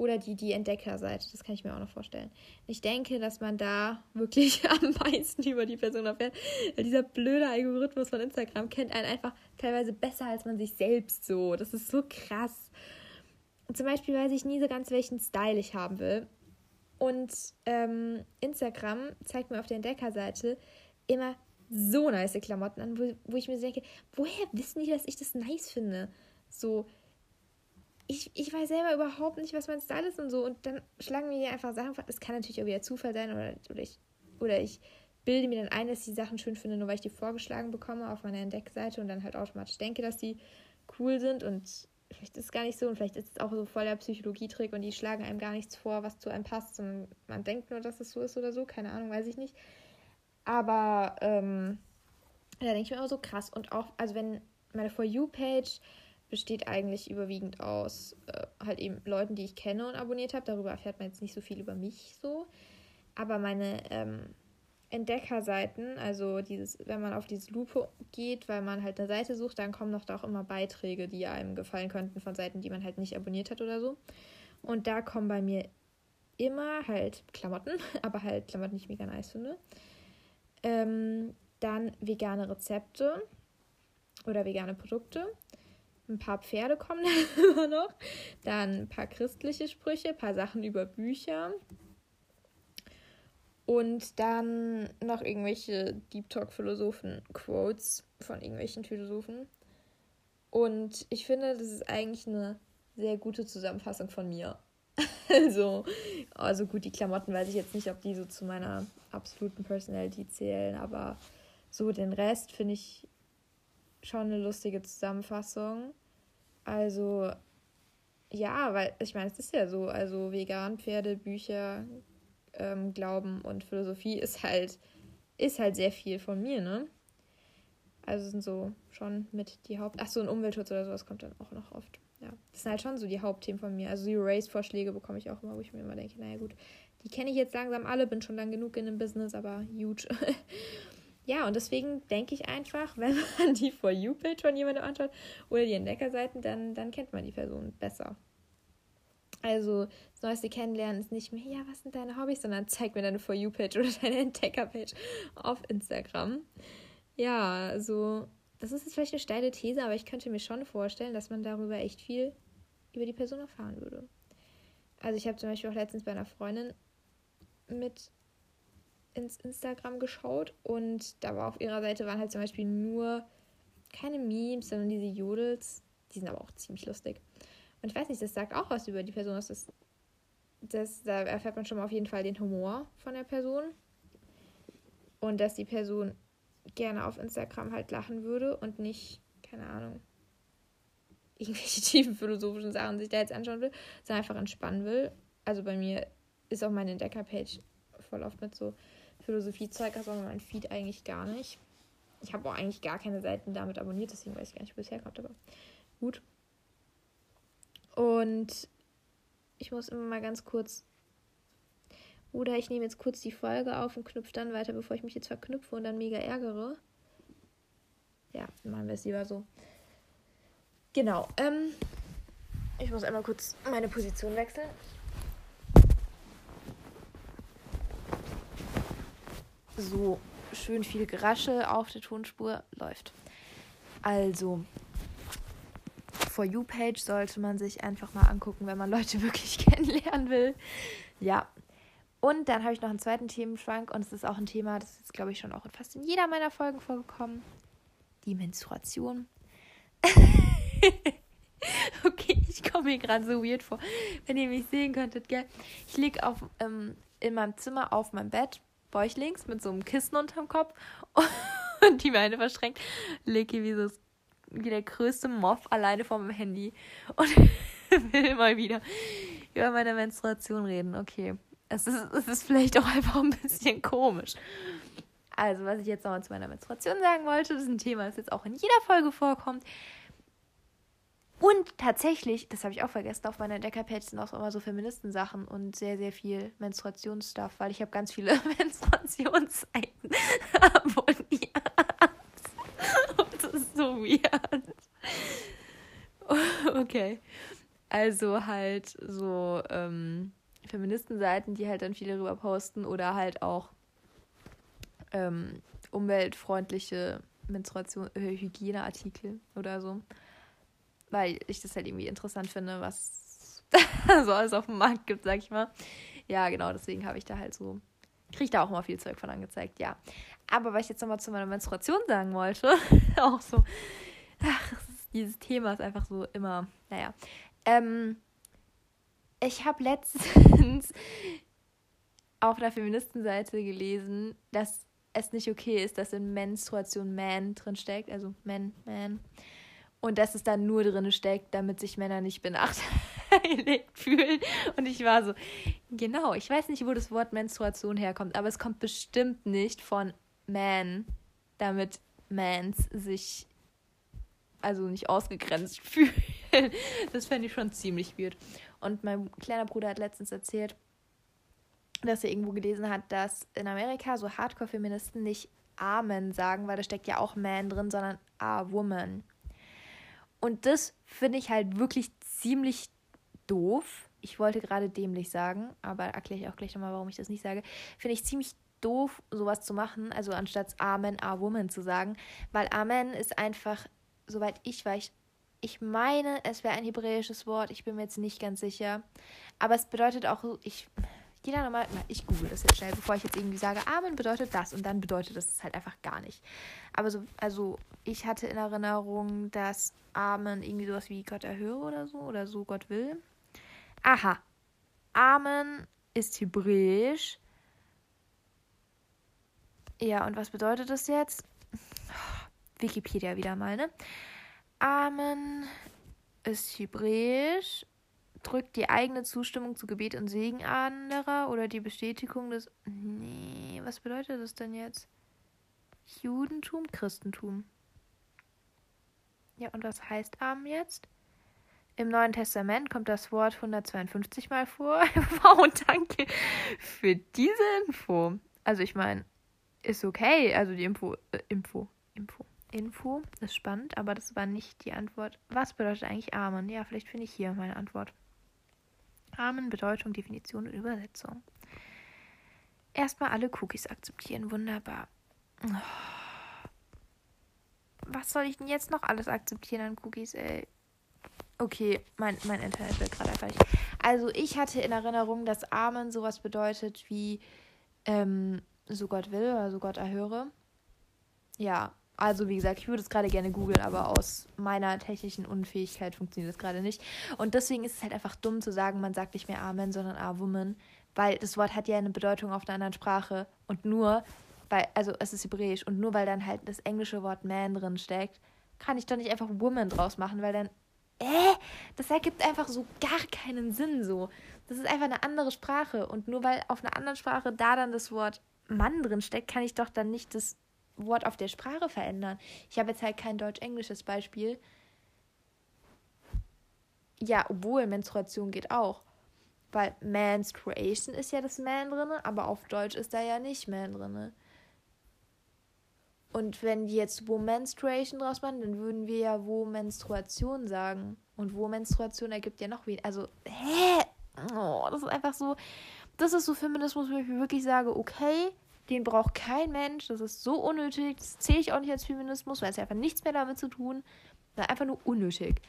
S1: Oder die, die Entdeckerseite, das kann ich mir auch noch vorstellen. Ich denke, dass man da wirklich am meisten über die Person erfährt. Weil dieser blöde Algorithmus von Instagram kennt einen einfach teilweise besser als man sich selbst so. Das ist so krass. Zum Beispiel weiß ich nie so ganz, welchen Style ich haben will. Und ähm, Instagram zeigt mir auf der Entdeckerseite immer so nice Klamotten an, wo, wo ich mir denke, woher wissen die, dass ich das nice finde? So, ich, ich weiß selber überhaupt nicht, was mein Style ist und so. Und dann schlagen mir hier einfach Sachen vor. Es kann natürlich auch wieder Zufall sein oder, oder, ich, oder ich bilde mir dann ein, dass ich die Sachen schön finde, nur weil ich die vorgeschlagen bekomme auf meiner Entdeckseite und dann halt automatisch denke, dass die cool sind. Und vielleicht ist es gar nicht so und vielleicht ist es auch so voll der Psychologietrick und die schlagen einem gar nichts vor, was zu einem passt. Und man denkt nur, dass es so ist oder so. Keine Ahnung, weiß ich nicht. Aber ähm, da denke ich mir immer so krass. Und auch, also wenn meine For You-Page besteht eigentlich überwiegend aus äh, halt eben Leuten, die ich kenne und abonniert habe. Darüber erfährt man jetzt nicht so viel über mich so. Aber meine ähm, Entdeckerseiten, also dieses, wenn man auf diese Lupe geht, weil man halt eine Seite sucht, dann kommen noch da auch immer Beiträge, die einem gefallen könnten von Seiten, die man halt nicht abonniert hat oder so. Und da kommen bei mir immer halt Klamotten, aber halt Klamotten, die ich mega nice finde. Ähm, dann vegane Rezepte oder vegane Produkte. Ein paar Pferde kommen da immer noch. Dann ein paar christliche Sprüche, ein paar Sachen über Bücher. Und dann noch irgendwelche Deep Talk-Philosophen-Quotes von irgendwelchen Philosophen. Und ich finde, das ist eigentlich eine sehr gute Zusammenfassung von mir. also, also gut, die Klamotten weiß ich jetzt nicht, ob die so zu meiner absoluten Personality zählen, aber so den Rest finde ich schon eine lustige Zusammenfassung. Also, ja, weil ich meine, es ist ja so, also vegan, Pferde, Bücher, ähm, Glauben und Philosophie ist halt, ist halt sehr viel von mir, ne? Also sind so schon mit die Haupt. Achso, ein Umweltschutz oder sowas kommt dann auch noch oft. Ja, das sind halt schon so die Hauptthemen von mir. Also Zero Race Vorschläge bekomme ich auch immer, wo ich mir immer denke, naja gut, die kenne ich jetzt langsam alle, bin schon lang genug in dem Business, aber huge. ja, und deswegen denke ich einfach, wenn man die For You-Page von jemandem anschaut oder die Entdeckerseiten, dann, dann kennt man die Person besser. Also das neueste Kennenlernen ist nicht mehr, ja, was sind deine Hobbys, sondern zeig mir deine For You-Page oder deine Entdecker-Page auf Instagram. Ja, also das ist jetzt vielleicht eine steile These, aber ich könnte mir schon vorstellen, dass man darüber echt viel über die Person erfahren würde. Also ich habe zum Beispiel auch letztens bei einer Freundin mit ins Instagram geschaut und da war auf ihrer Seite waren halt zum Beispiel nur keine Memes, sondern diese Jodels. Die sind aber auch ziemlich lustig. Und ich weiß nicht, das sagt auch was über die Person. Das, das, da erfährt man schon mal auf jeden Fall den Humor von der Person. Und dass die Person gerne auf Instagram halt lachen würde und nicht, keine Ahnung, irgendwelche tiefen philosophischen Sachen sich da jetzt anschauen will, sondern einfach entspannen will. Also bei mir ist auch meine Entdecker-Page voll oft mit so Philosophiezeug, also mein Feed eigentlich gar nicht. Ich habe auch eigentlich gar keine Seiten damit abonniert, deswegen weiß ich gar nicht, wo es herkommt, aber gut. Und ich muss immer mal ganz kurz. Oder ich nehme jetzt kurz die Folge auf und knüpfe dann weiter, bevor ich mich jetzt verknüpfe und dann mega ärgere. Ja, machen wir es lieber so. Genau. Ähm, ich muss einmal kurz meine Position wechseln. So, schön viel Gerasche auf der Tonspur läuft. Also, For You-Page sollte man sich einfach mal angucken, wenn man Leute wirklich kennenlernen will. Ja. Und dann habe ich noch einen zweiten Themenschrank und es ist auch ein Thema, das ist glaube ich, schon auch fast in jeder meiner Folgen vorgekommen. Die Menstruation. okay, ich komme mir gerade so weird vor, wenn ihr mich sehen könntet, gell? Ich liege ähm, in meinem Zimmer auf meinem Bett, bäuchlings, mit so einem Kissen unterm Kopf und die Beine verschränkt, lege wie so wie der größte Moff alleine vor meinem Handy und will mal wieder über meine Menstruation reden. Okay. Es ist, es ist vielleicht auch einfach ein bisschen komisch. Also, was ich jetzt nochmal zu meiner Menstruation sagen wollte, das ist ein Thema, das jetzt auch in jeder Folge vorkommt. Und tatsächlich, das habe ich auch vergessen, auf meiner Deckerpage sind auch immer so Feministensachen und sehr, sehr viel Menstruationsstuff, weil ich habe ganz viele Menstruationsseiten abonniert so weird. Okay. Also halt so ähm, Feministenseiten, die halt dann viele darüber posten oder halt auch ähm, umweltfreundliche Menstruation, äh, Hygieneartikel oder so. Weil ich das halt irgendwie interessant finde, was so alles auf dem Markt gibt, sag ich mal. Ja, genau, deswegen habe ich da halt so, kriege ich da auch immer viel Zeug von angezeigt, ja. Aber was ich jetzt nochmal zu meiner Menstruation sagen wollte, auch so, ach, dieses Thema ist einfach so immer, naja. Ähm, ich habe letztens auf der Feministenseite gelesen, dass es nicht okay ist, dass in Menstruation Man drin steckt, also Man, Man. Und dass es dann nur drin steckt, damit sich Männer nicht benachteiligt fühlen. Und ich war so, genau, ich weiß nicht, wo das Wort Menstruation herkommt, aber es kommt bestimmt nicht von man, damit Mans sich also nicht ausgegrenzt fühlen. Das fände ich schon ziemlich weird. Und mein kleiner Bruder hat letztens erzählt, dass er irgendwo gelesen hat, dass in Amerika so Hardcore-Feministen nicht Amen sagen, weil da steckt ja auch Man drin, sondern A Woman. Und das finde ich halt wirklich ziemlich doof. Ich wollte gerade dämlich sagen, aber erkläre ich auch gleich nochmal, warum ich das nicht sage. Finde ich ziemlich doof, sowas zu machen, also anstatt Amen, A Woman zu sagen, weil Amen ist einfach, soweit ich weiß, ich meine, es wäre ein hebräisches Wort, ich bin mir jetzt nicht ganz sicher, aber es bedeutet auch, ich jeder nochmal, ich google das jetzt schnell, bevor ich jetzt irgendwie sage, Amen bedeutet das und dann bedeutet das halt einfach gar nicht. Aber so, also ich hatte in Erinnerung, dass Amen irgendwie sowas wie Gott erhöre oder so oder so Gott will. Aha. Amen ist hebräisch. Ja, und was bedeutet das jetzt? Wikipedia wieder mal, ne? Amen ist hebräisch drückt die eigene Zustimmung zu Gebet und Segen anderer oder die Bestätigung des. Nee, was bedeutet das denn jetzt? Judentum, Christentum. Ja, und was heißt Amen jetzt? Im Neuen Testament kommt das Wort 152 Mal vor. wow, danke für diese Info. Also ich meine, ist okay. Also die Info, äh, Info, Info, Info ist spannend, aber das war nicht die Antwort. Was bedeutet eigentlich Amen? Ja, vielleicht finde ich hier meine Antwort. Rahmen, Bedeutung, Definition und Übersetzung. Erstmal alle Cookies akzeptieren. Wunderbar. Was soll ich denn jetzt noch alles akzeptieren an Cookies, ey? Okay, mein, mein Internet wird gerade nicht. Also, ich hatte in Erinnerung, dass Amen sowas bedeutet wie ähm, so Gott will oder so Gott erhöre. Ja, also wie gesagt, ich würde es gerade gerne googeln, aber aus meiner technischen Unfähigkeit funktioniert das gerade nicht. Und deswegen ist es halt einfach dumm zu sagen, man sagt nicht mehr Amen, sondern A-Woman, weil das Wort hat ja eine Bedeutung auf einer anderen Sprache. Und nur, weil, also es ist hebräisch, und nur weil dann halt das englische Wort Man drin steckt, kann ich doch nicht einfach Woman draus machen, weil dann, äh, das ergibt einfach so gar keinen Sinn so. Das ist einfach eine andere Sprache. Und nur weil auf einer anderen Sprache da dann das Wort Mann drin steckt, kann ich doch dann nicht das Wort auf der Sprache verändern. Ich habe jetzt halt kein deutsch-englisches Beispiel. Ja, obwohl Menstruation geht auch. Weil Menstruation ist ja das Man drin, aber auf Deutsch ist da ja nicht Man drin. Und wenn die jetzt wo Menstruation draus machen, dann würden wir ja wo Menstruation sagen. Und wo Menstruation ergibt ja noch weniger. Also, hä? Oh, das ist einfach so. Das ist so Feminismus, wo ich mir wirklich sage, okay, den braucht kein Mensch. Das ist so unnötig. Das zähle ich auch nicht als Feminismus, weil es einfach nichts mehr damit zu tun. Das ist einfach nur unnötig.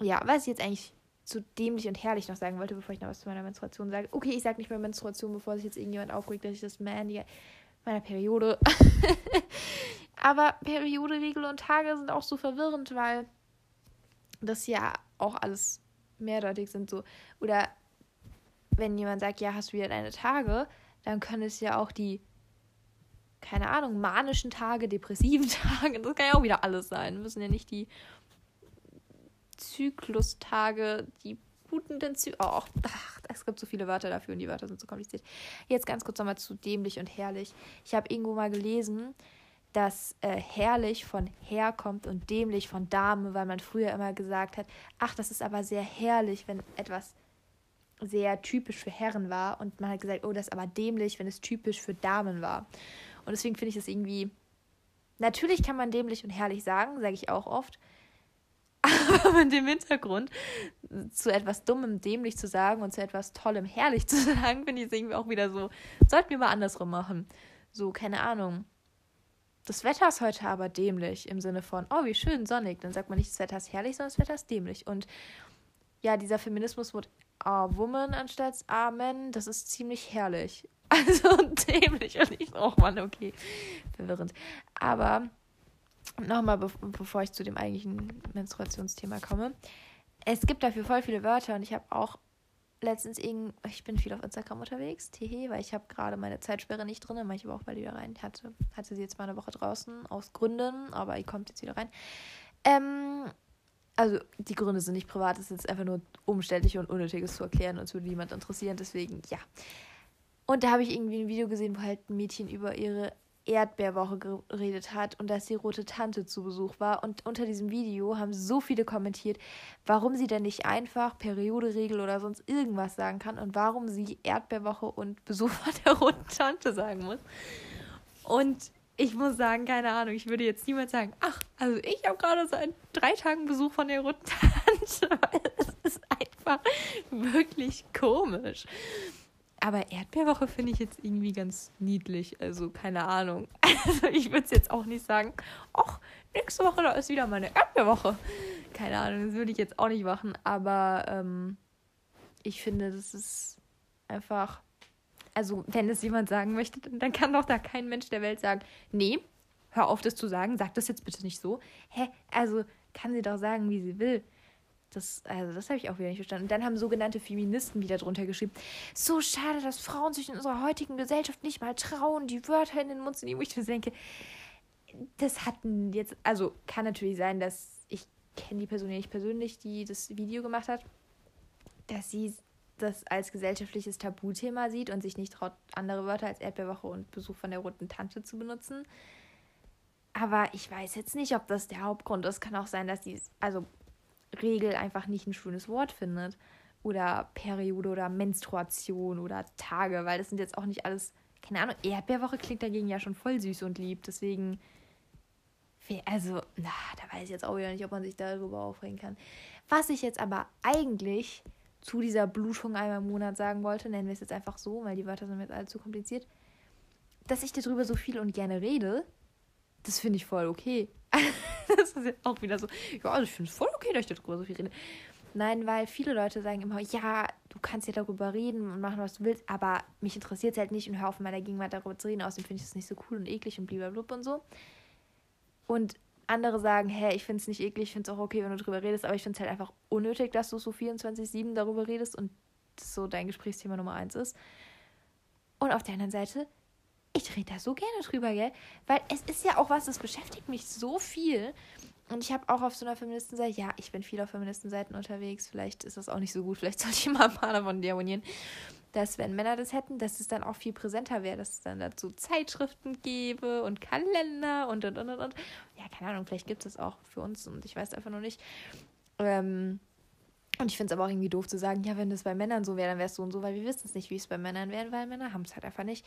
S1: Ja, was ich jetzt eigentlich so dämlich und herrlich noch sagen wollte, bevor ich noch was zu meiner Menstruation sage. Okay, ich sage nicht mehr Menstruation, bevor sich jetzt irgendjemand aufregt, dass ich das Man meiner Periode. Aber Periode, Regel und Tage sind auch so verwirrend, weil das ja auch alles mehrdeutig sind so. Oder wenn jemand sagt, ja, hast du wieder deine Tage, dann können es ja auch die, keine Ahnung, manischen Tage, depressiven Tage, das kann ja auch wieder alles sein. Müssen ja nicht die Zyklustage, die blutenden Zy oh, ach, es gibt so viele Wörter dafür und die Wörter sind so kompliziert. Jetzt ganz kurz nochmal zu dämlich und herrlich. Ich habe irgendwo mal gelesen, dass äh, herrlich von herkommt und dämlich von Dame, weil man früher immer gesagt hat, ach, das ist aber sehr herrlich, wenn etwas sehr typisch für Herren war und man hat gesagt, oh, das ist aber dämlich, wenn es typisch für Damen war. Und deswegen finde ich das irgendwie. Natürlich kann man dämlich und herrlich sagen, sage ich auch oft. Aber mit dem Hintergrund, zu etwas Dummem dämlich zu sagen und zu etwas Tollem herrlich zu sagen, finde ich es irgendwie auch wieder so. Sollten wir mal andersrum machen. So, keine Ahnung. Das Wetter ist heute aber dämlich im Sinne von, oh, wie schön sonnig. Dann sagt man nicht, das Wetter ist herrlich, sondern das Wetter ist dämlich. Und ja, dieser Feminismus wird A Woman anstatt A Men, das ist ziemlich herrlich. Also dämlich und ich, oh Mann, okay, verwirrend. Aber nochmal, be bevor ich zu dem eigentlichen Menstruationsthema komme. Es gibt dafür voll viele Wörter und ich habe auch letztens irgend, ich bin viel auf Instagram unterwegs, tehe, weil ich habe gerade meine Zeitsperre nicht drin, aber auch bald wieder rein. Hatte, hatte sie jetzt mal eine Woche draußen aus Gründen, aber ihr kommt jetzt wieder rein. Ähm, also die Gründe sind nicht privat, es ist jetzt einfach nur umständlich und unnötiges zu erklären und es würde niemand interessieren, deswegen ja. Und da habe ich irgendwie ein Video gesehen, wo halt ein Mädchen über ihre Erdbeerwoche geredet hat und dass die rote Tante zu Besuch war. Und unter diesem Video haben so viele kommentiert, warum sie denn nicht einfach Perioderegel oder sonst irgendwas sagen kann und warum sie Erdbeerwoche und Besuch von der roten Tante sagen muss. Und ich muss sagen, keine Ahnung, ich würde jetzt niemals sagen, ach, also ich habe gerade seit drei Tagen Besuch von der roten Tante, es ist einfach wirklich komisch. Aber Erdbeerwoche finde ich jetzt irgendwie ganz niedlich. Also keine Ahnung. Also ich würde es jetzt auch nicht sagen, ach, nächste Woche da ist wieder meine Erdbeerwoche. Keine Ahnung, das würde ich jetzt auch nicht machen. Aber ähm, ich finde, das ist einfach. Also, wenn es jemand sagen möchte, dann kann doch da kein Mensch der Welt sagen, nee, hör auf, das zu sagen, sag das jetzt bitte nicht so. Hä? Also kann sie doch sagen, wie sie will. Das, also das habe ich auch wieder nicht verstanden. Und dann haben sogenannte Feministen wieder drunter geschrieben, so schade, dass Frauen sich in unserer heutigen Gesellschaft nicht mal trauen, die Wörter in den Mund zu nehmen. Ich denke, das hatten jetzt, also kann natürlich sein, dass ich kenne die Person ja nicht persönlich, die das Video gemacht hat, dass sie das als gesellschaftliches Tabuthema sieht und sich nicht traut, andere Wörter als Erdbeerwoche und Besuch von der roten Tante zu benutzen. Aber ich weiß jetzt nicht, ob das der Hauptgrund ist. Kann auch sein, dass die, also Regel einfach nicht ein schönes Wort findet. Oder Periode oder Menstruation oder Tage, weil das sind jetzt auch nicht alles, keine Ahnung, Erdbeerwoche klingt dagegen ja schon voll süß und lieb. Deswegen, also, na, da weiß ich jetzt auch wieder nicht, ob man sich darüber aufregen kann. Was ich jetzt aber eigentlich zu dieser Blutung einmal im Monat sagen wollte, nennen wir es jetzt einfach so, weil die Wörter sind mir jetzt alle zu kompliziert, dass ich darüber so viel und gerne rede, das finde ich voll okay. das ist jetzt auch wieder so, ja, also ich finde es voll okay, dass ich darüber so viel rede. Nein, weil viele Leute sagen immer, ja, du kannst ja darüber reden und machen, was du willst, aber mich interessiert es halt nicht und hör auf in meiner Gegenwart darüber zu reden. Außerdem finde ich es nicht so cool und eklig und blablabla und so. Und andere sagen, hä, ich finde es nicht eklig, ich finde es auch okay, wenn du darüber redest, aber ich finde es halt einfach unnötig, dass du so 24-7 darüber redest und so dein Gesprächsthema Nummer eins ist. Und auf der anderen Seite ich rede da so gerne drüber, gell? Weil es ist ja auch was, das beschäftigt mich so viel. Und ich habe auch auf so einer Feministenseite, ja, ich bin viel auf Feministenseiten unterwegs, vielleicht ist das auch nicht so gut, vielleicht sollte ich mal ein paar davon deabonnieren, dass wenn Männer das hätten, dass es dann auch viel präsenter wäre, dass es dann dazu Zeitschriften gäbe und Kalender und und und und. Ja, keine Ahnung, vielleicht gibt es auch für uns und ich weiß einfach noch nicht. Ähm, und ich finde es aber auch irgendwie doof zu sagen, ja, wenn das bei Männern so wäre, dann wäre es so und so, weil wir wissen es nicht, wie es bei Männern wäre, weil Männer haben es halt einfach nicht.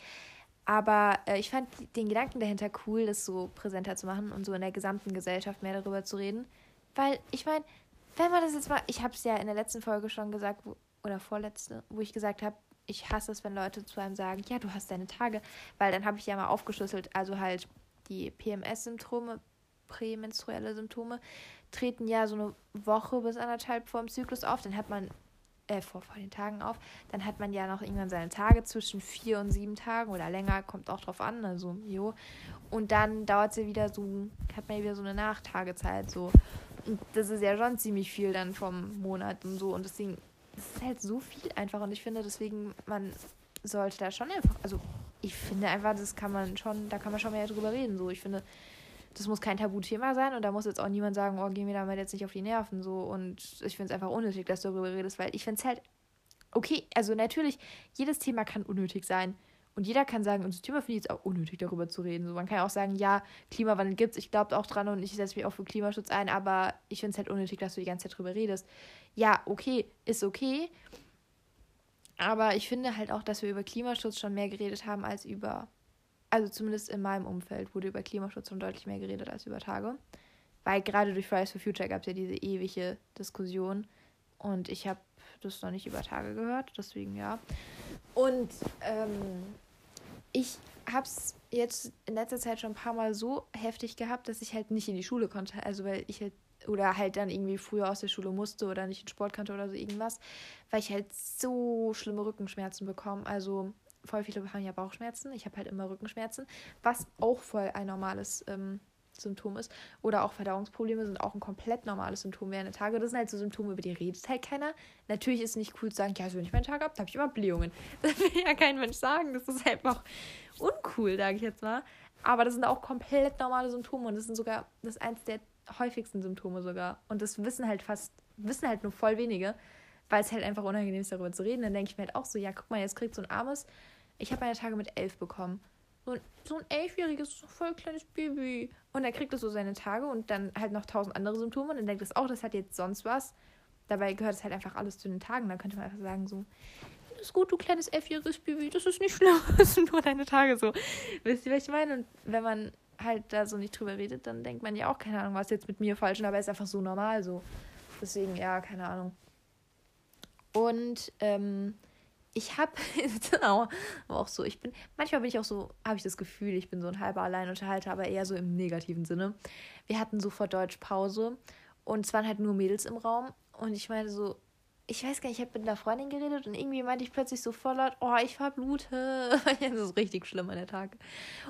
S1: Aber äh, ich fand den Gedanken dahinter cool, das so präsenter zu machen und so in der gesamten Gesellschaft mehr darüber zu reden. Weil ich meine, wenn man das jetzt mal, ich habe es ja in der letzten Folge schon gesagt, wo, oder vorletzte, wo ich gesagt habe, ich hasse es, wenn Leute zu einem sagen, ja, du hast deine Tage, weil dann habe ich ja mal aufgeschlüsselt, also halt die PMS-Symptome, prämenstruelle Symptome, treten ja so eine Woche bis anderthalb vor dem Zyklus auf, dann hat man äh, vor, vor den Tagen auf. Dann hat man ja noch irgendwann seine Tage zwischen vier und sieben Tagen oder länger, kommt auch drauf an, also jo. Und dann dauert es ja wieder so, hat man ja wieder so eine Nachtagezeit so. Und das ist ja schon ziemlich viel dann vom Monat und so. Und deswegen, das ist halt so viel einfach. Und ich finde deswegen, man sollte da schon einfach, also ich finde einfach, das kann man schon, da kann man schon mehr drüber reden. So, ich finde, das muss kein Tabuthema sein und da muss jetzt auch niemand sagen, oh, geh mir damit jetzt nicht auf die Nerven so und ich finde es einfach unnötig, dass du darüber redest, weil ich finde es halt okay, also natürlich, jedes Thema kann unnötig sein und jeder kann sagen, unser Thema finde ich jetzt auch unnötig, darüber zu reden. So, man kann ja auch sagen, ja, Klimawandel gibt es, ich glaube auch dran und ich setze mich auch für Klimaschutz ein, aber ich finde es halt unnötig, dass du die ganze Zeit darüber redest. Ja, okay, ist okay. Aber ich finde halt auch, dass wir über Klimaschutz schon mehr geredet haben als über also zumindest in meinem Umfeld, wurde über Klimaschutz schon deutlich mehr geredet als über Tage. Weil gerade durch Fridays for Future gab es ja diese ewige Diskussion. Und ich habe das noch nicht über Tage gehört, deswegen ja. Und ähm, ich habe es jetzt in letzter Zeit schon ein paar Mal so heftig gehabt, dass ich halt nicht in die Schule konnte. Also weil ich halt oder halt dann irgendwie früher aus der Schule musste oder nicht in Sport konnte oder so irgendwas, weil ich halt so schlimme Rückenschmerzen bekomme. Also voll viele haben ja Bauchschmerzen. Ich habe halt immer Rückenschmerzen, was auch voll ein normales ähm, Symptom ist. Oder auch Verdauungsprobleme sind auch ein komplett normales Symptom während der Tage. Das sind halt so Symptome, über die redet halt keiner. Natürlich ist es nicht cool zu sagen, ja, also wenn ich meinen Tag habe, habe ich immer Blähungen. Das will ja kein Mensch sagen. Das ist halt einfach uncool, sage ich jetzt mal. Aber das sind auch komplett normale Symptome und das sind sogar, das ist eins der häufigsten Symptome sogar. Und das wissen halt fast, wissen halt nur voll wenige, weil es halt einfach unangenehm ist, darüber zu reden. Dann denke ich mir halt auch so, ja, guck mal, jetzt kriegt so ein armes ich habe meine Tage mit elf bekommen. So ein, so ein elfjähriges, voll kleines Baby. Und er kriegt es so seine Tage und dann halt noch tausend andere Symptome und dann denkt es auch, das hat jetzt sonst was. Dabei gehört es halt einfach alles zu den Tagen. Da könnte man einfach sagen, so, ist gut, du kleines elfjähriges Baby, das ist nicht schlimm, das sind nur deine Tage so. Wisst ihr, was ich meine? Und wenn man halt da so nicht drüber redet, dann denkt man ja auch, keine Ahnung, was jetzt mit mir falsch ist, aber ist einfach so normal so. Deswegen, ja, keine Ahnung. Und ähm, ich habe genau, auch so, ich bin, manchmal bin ich auch so, habe ich das Gefühl, ich bin so ein halber Alleinunterhalter, aber eher so im negativen Sinne. Wir hatten so vor Deutsch Pause und es waren halt nur Mädels im Raum und ich meine so, ich weiß gar nicht, ich habe mit einer Freundin geredet und irgendwie meinte ich plötzlich so voll laut, oh, ich verblute. das ist richtig schlimm an der Tag.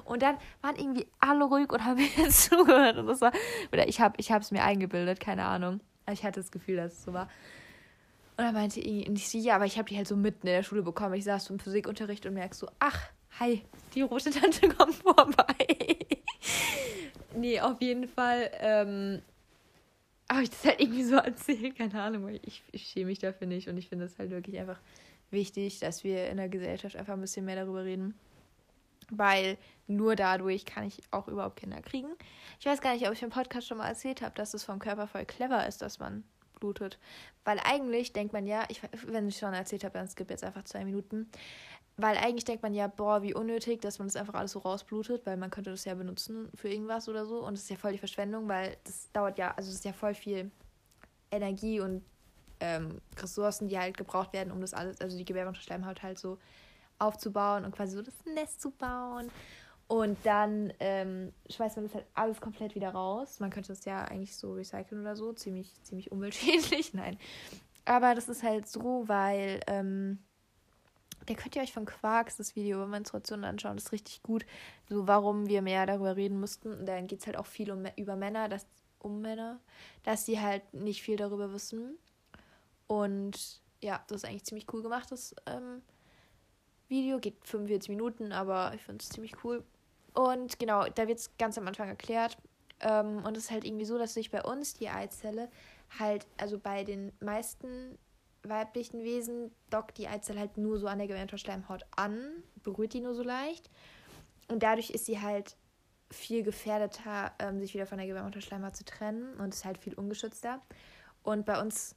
S1: Und dann waren irgendwie alle ruhig und haben mir zugehört. Und das war, oder ich habe es mir eingebildet, keine Ahnung. Ich hatte das Gefühl, dass es so war. Und dann meinte ich, ich ja, aber ich habe die halt so mitten in der Schule bekommen. Ich saß so im Physikunterricht und merkst so, ach, hi, die rote Tante kommt vorbei. nee, auf jeden Fall ähm, habe ich das halt irgendwie so erzählt, keine Ahnung, ich, ich schäme mich dafür nicht und ich finde es halt wirklich einfach wichtig, dass wir in der Gesellschaft einfach ein bisschen mehr darüber reden. Weil nur dadurch kann ich auch überhaupt Kinder kriegen. Ich weiß gar nicht, ob ich im Podcast schon mal erzählt habe, dass es vom Körper voll clever ist, dass man blutet. Weil eigentlich denkt man ja, ich, wenn ich schon erzählt habe, dann skip jetzt einfach zwei Minuten. Weil eigentlich denkt man ja, boah, wie unnötig, dass man das einfach alles so rausblutet, weil man könnte das ja benutzen für irgendwas oder so. Und das ist ja voll die Verschwendung, weil das dauert ja, also das ist ja voll viel Energie und ähm, Ressourcen, die halt gebraucht werden, um das alles, also die Gebärmutterschleimhaut halt so aufzubauen und quasi so das Nest zu bauen. Und dann ähm, schmeißt man das halt alles komplett wieder raus. Man könnte das ja eigentlich so recyceln oder so. Ziemlich, ziemlich umweltschädlich. Nein. Aber das ist halt so, weil ähm, da könnt ihr euch von Quarks das Video über Menstruation anschauen. Das ist richtig gut. So, warum wir mehr darüber reden müssten. Und dann geht es halt auch viel um, über Männer, dass, um Männer, dass die halt nicht viel darüber wissen. Und ja, das ist eigentlich ziemlich cool gemacht, das ähm, Video. Geht 45 Minuten, aber ich finde es ziemlich cool. Und genau, da wird es ganz am Anfang erklärt. Ähm, und es ist halt irgendwie so, dass sich bei uns die Eizelle halt, also bei den meisten weiblichen Wesen dockt die Eizelle halt nur so an der Gebärmutterschleimhaut an, berührt die nur so leicht. Und dadurch ist sie halt viel gefährdeter, ähm, sich wieder von der Gebärmutterschleimhaut zu trennen und ist halt viel ungeschützter. Und bei uns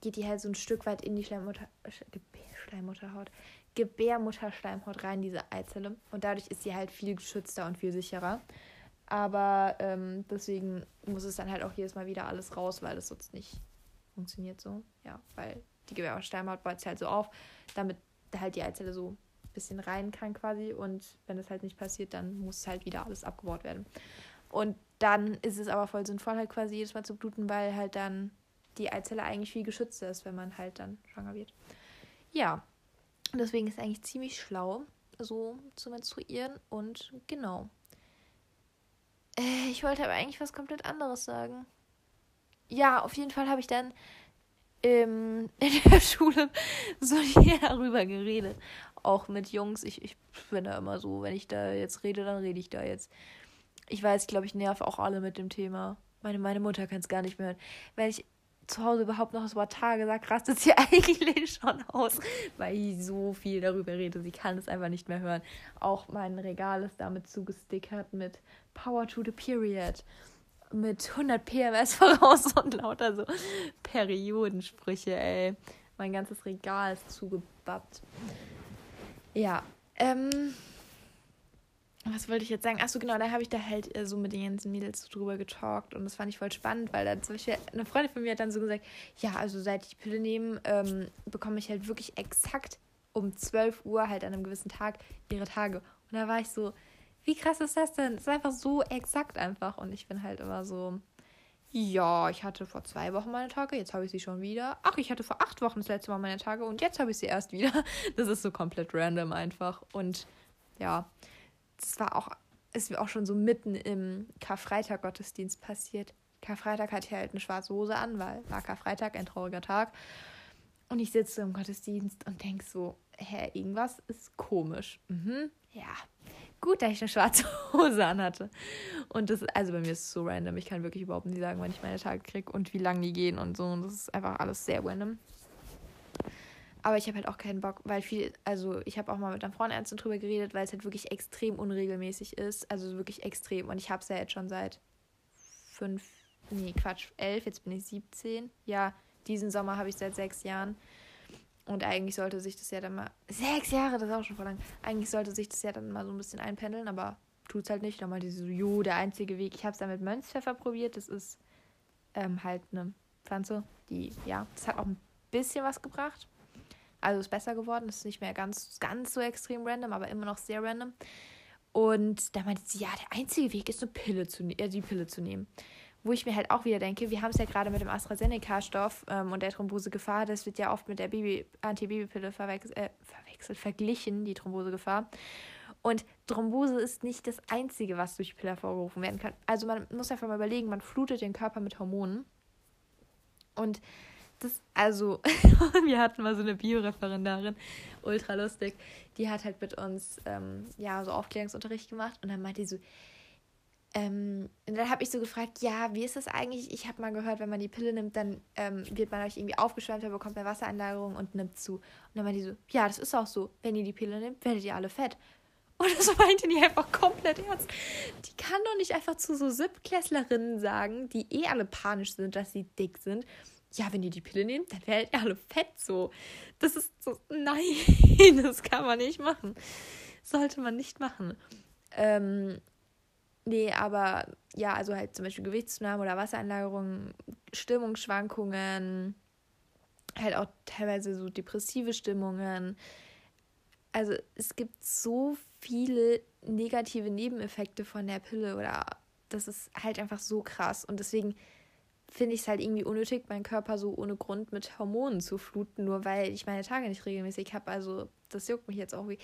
S1: geht die halt so ein Stück weit in die Schleimmutter, Schleimutterhaut, Gebärmutterschleimhaut rein, diese Eizelle. Und dadurch ist sie halt viel geschützter und viel sicherer. Aber ähm, deswegen muss es dann halt auch jedes Mal wieder alles raus, weil das sonst nicht funktioniert so. Ja, weil die Gebärmutterschleimhaut baut sich halt so auf, damit halt die Eizelle so ein bisschen rein kann quasi. Und wenn das halt nicht passiert, dann muss halt wieder alles abgebaut werden. Und dann ist es aber voll sinnvoll, halt quasi jedes Mal zu bluten, weil halt dann die Eizelle eigentlich viel geschützter ist, wenn man halt dann schwanger wird. Ja, deswegen ist eigentlich ziemlich schlau, so zu menstruieren. Und genau. Äh, ich wollte aber eigentlich was komplett anderes sagen ja, auf jeden Fall habe ich dann ähm, in der Schule so darüber geredet. Auch mit Jungs. Ich, ich bin da immer so, wenn ich da jetzt rede, dann rede ich da jetzt. Ich weiß, glaube ich, nerv auch alle mit dem Thema. Meine, meine Mutter kann es gar nicht mehr hören. Wenn ich zu Hause überhaupt noch das Wort Tage sage, rastet sie eigentlich schon aus, weil ich so viel darüber rede. Sie kann es einfach nicht mehr hören. Auch mein Regal ist damit zugestickert mit Power to the Period mit 100 PMS voraus und lauter so Periodensprüche, ey. Mein ganzes Regal ist zugebappt. Ja, ähm. Was wollte ich jetzt sagen? Achso, genau, da habe ich da halt äh, so mit den ganzen Mädels drüber getalkt und das fand ich voll spannend, weil da zum Beispiel eine Freundin von mir hat dann so gesagt, ja, also seit ich die Pille nehme, ähm, bekomme ich halt wirklich exakt um 12 Uhr halt an einem gewissen Tag ihre Tage. Und da war ich so, wie krass ist das denn? Es ist einfach so exakt einfach. Und ich bin halt immer so, ja, ich hatte vor zwei Wochen meine Tage, jetzt habe ich sie schon wieder. Ach, ich hatte vor acht Wochen das letzte Mal meine Tage und jetzt habe ich sie erst wieder. Das ist so komplett random einfach. Und ja, das war auch, ist auch schon so mitten im Karfreitag-Gottesdienst passiert. Karfreitag hatte ich halt eine schwarze Hose an, weil war Karfreitag, ein trauriger Tag. Und ich sitze im Gottesdienst und denke so, hä, irgendwas ist komisch. Mhm, ja, gut, dass ich eine schwarze Hose anhatte. Und das, also bei mir ist es so random. Ich kann wirklich überhaupt nicht sagen, wann ich meine Tage kriege und wie lang die gehen und so. Und das ist einfach alles sehr random. Aber ich habe halt auch keinen Bock, weil viel, also ich habe auch mal mit einer Frauenärztin drüber geredet, weil es halt wirklich extrem unregelmäßig ist. Also wirklich extrem. Und ich habe es ja jetzt schon seit fünf, nee, Quatsch, elf, jetzt bin ich 17. Ja, diesen Sommer habe ich seit sechs Jahren. Und eigentlich sollte sich das ja dann mal. Sechs Jahre, das ist auch schon voll lang. Eigentlich sollte sich das ja dann mal so ein bisschen einpendeln, aber tut es halt nicht. Dann mal diese so, jo, der einzige Weg. Ich habe es dann mit Mönchspfeffer probiert. Das ist ähm, halt eine Pflanze, die, ja, das hat auch ein bisschen was gebracht. Also ist besser geworden, ist nicht mehr ganz, ganz so extrem random, aber immer noch sehr random. Und da meinte sie, ja, der einzige Weg ist, eine Pille zu, äh, die Pille zu nehmen. Wo ich mir halt auch wieder denke, wir haben es ja gerade mit dem AstraZeneca-Stoff ähm, und der Thrombosegefahr, das wird ja oft mit der Baby Antibabypille verwechselt, äh, verwechselt, verglichen, die Thrombosegefahr. Und Thrombose ist nicht das Einzige, was durch Pille hervorgerufen werden kann. Also man muss einfach mal überlegen, man flutet den Körper mit Hormonen. Und das, also, wir hatten mal so eine Bioreferendarin, ultra lustig. Die hat halt mit uns, ähm, ja, so Aufklärungsunterricht gemacht und dann meinte die so, ähm, und dann habe ich so gefragt, ja, wie ist das eigentlich? Ich habe mal gehört, wenn man die Pille nimmt, dann ähm, wird man euch irgendwie aufgeschwemmt, dann bekommt man Wassereinlagerung und nimmt zu. Und dann meinte die so, ja, das ist auch so. Wenn ihr die Pille nimmt, werdet ihr alle fett. Und das meinte die einfach komplett ernst. Die kann doch nicht einfach zu so Siebtklässlerinnen sagen, die eh alle panisch sind, dass sie dick sind, ja, wenn ihr die Pille nehmt, dann werdet ihr alle fett so. Das ist so, nein, das kann man nicht machen. Sollte man nicht machen. Ähm, nee, aber ja, also halt zum Beispiel Gewichtszunahme oder Wassereinlagerungen, Stimmungsschwankungen, halt auch teilweise so depressive Stimmungen. Also es gibt so viele negative Nebeneffekte von der Pille oder das ist halt einfach so krass und deswegen finde ich es halt irgendwie unnötig, meinen Körper so ohne Grund mit Hormonen zu fluten, nur weil ich meine Tage nicht regelmäßig habe. Also, das juckt mich jetzt auch wie.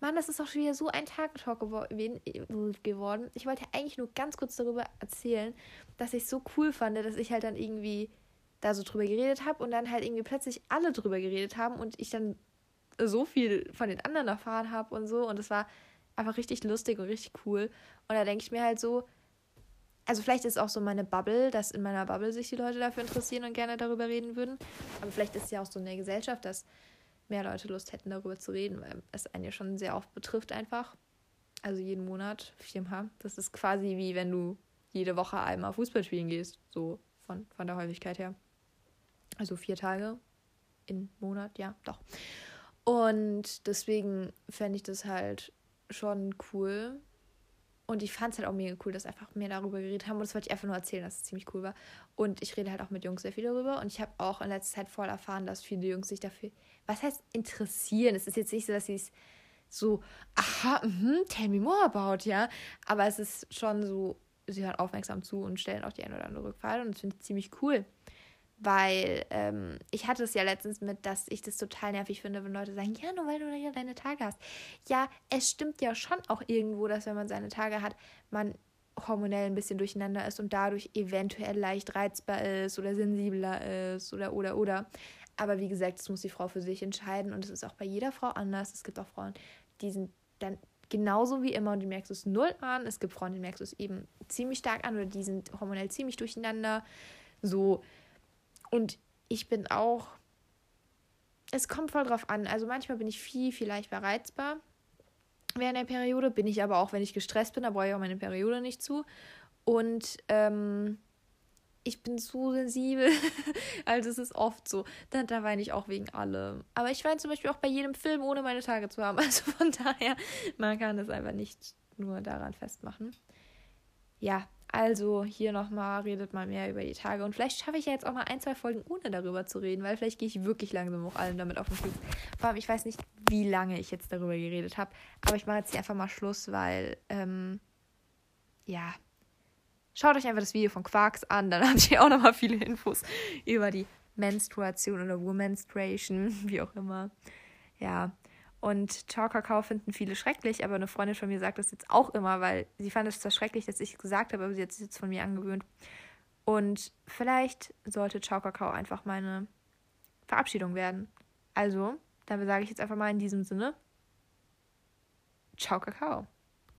S1: Mann, das ist auch schon wieder so ein Tagetalk geworden. Ich wollte eigentlich nur ganz kurz darüber erzählen, dass ich es so cool fand, dass ich halt dann irgendwie da so drüber geredet habe und dann halt irgendwie plötzlich alle drüber geredet haben und ich dann so viel von den anderen erfahren habe und so. Und es war einfach richtig lustig und richtig cool. Und da denke ich mir halt so, also vielleicht ist auch so meine Bubble, dass in meiner Bubble sich die Leute dafür interessieren und gerne darüber reden würden. Aber vielleicht ist es ja auch so in der Gesellschaft, dass mehr Leute Lust hätten, darüber zu reden, weil es einen ja schon sehr oft betrifft einfach. Also jeden Monat viermal. Das ist quasi wie wenn du jede Woche einmal Fußball spielen gehst, so von, von der Häufigkeit her. Also vier Tage im Monat, ja, doch. Und deswegen fände ich das halt schon cool, und ich fand es halt auch mega cool, dass einfach mehr darüber geredet haben. Und das wollte ich einfach nur erzählen, dass es ziemlich cool war. Und ich rede halt auch mit Jungs sehr viel darüber. Und ich habe auch in letzter Zeit voll erfahren, dass viele Jungs sich dafür, was heißt interessieren? Es ist jetzt nicht so, dass sie es so, aha, mh, tell me more about, ja. Aber es ist schon so, sie hören aufmerksam zu und stellen auch die eine oder andere Rückfrage. Und das finde ich ziemlich cool weil ähm, ich hatte es ja letztens mit, dass ich das total nervig finde, wenn Leute sagen, ja, nur weil du ja deine Tage hast. Ja, es stimmt ja schon auch irgendwo, dass wenn man seine Tage hat, man hormonell ein bisschen durcheinander ist und dadurch eventuell leicht reizbar ist oder sensibler ist oder oder oder. Aber wie gesagt, das muss die Frau für sich entscheiden und es ist auch bei jeder Frau anders. Es gibt auch Frauen, die sind dann genauso wie immer und die merkst du es null an. Es gibt Frauen, die merkst du es eben ziemlich stark an oder die sind hormonell ziemlich durcheinander. So, und ich bin auch, es kommt voll drauf an. Also manchmal bin ich viel, viel leichter reizbar während der Periode, bin ich aber auch, wenn ich gestresst bin, da brauche ich auch meine Periode nicht zu. Und ähm, ich bin so sensibel. also es ist oft so. Da, da weine ich auch wegen allem. Aber ich weine zum Beispiel auch bei jedem Film, ohne meine Tage zu haben. Also von daher, man kann das einfach nicht nur daran festmachen. Ja, also hier nochmal, redet mal mehr über die Tage. Und vielleicht schaffe ich ja jetzt auch mal ein, zwei Folgen, ohne darüber zu reden, weil vielleicht gehe ich wirklich langsam auch allen damit auf den Fuß. Vor allem, ich weiß nicht, wie lange ich jetzt darüber geredet habe. Aber ich mache jetzt hier einfach mal Schluss, weil, ähm, ja. Schaut euch einfach das Video von Quarks an, dann habt ihr auch nochmal viele Infos über die Menstruation oder Womenstruation, wie auch immer. Ja, und Ciao-Kakao finden viele schrecklich, aber eine Freundin von mir sagt das jetzt auch immer, weil sie fand es zwar schrecklich, dass ich es gesagt habe, aber sie hat es jetzt von mir angewöhnt. Und vielleicht sollte Ciao-Kakao einfach meine Verabschiedung werden. Also, dann sage ich jetzt einfach mal in diesem Sinne: Ciao, Kakao.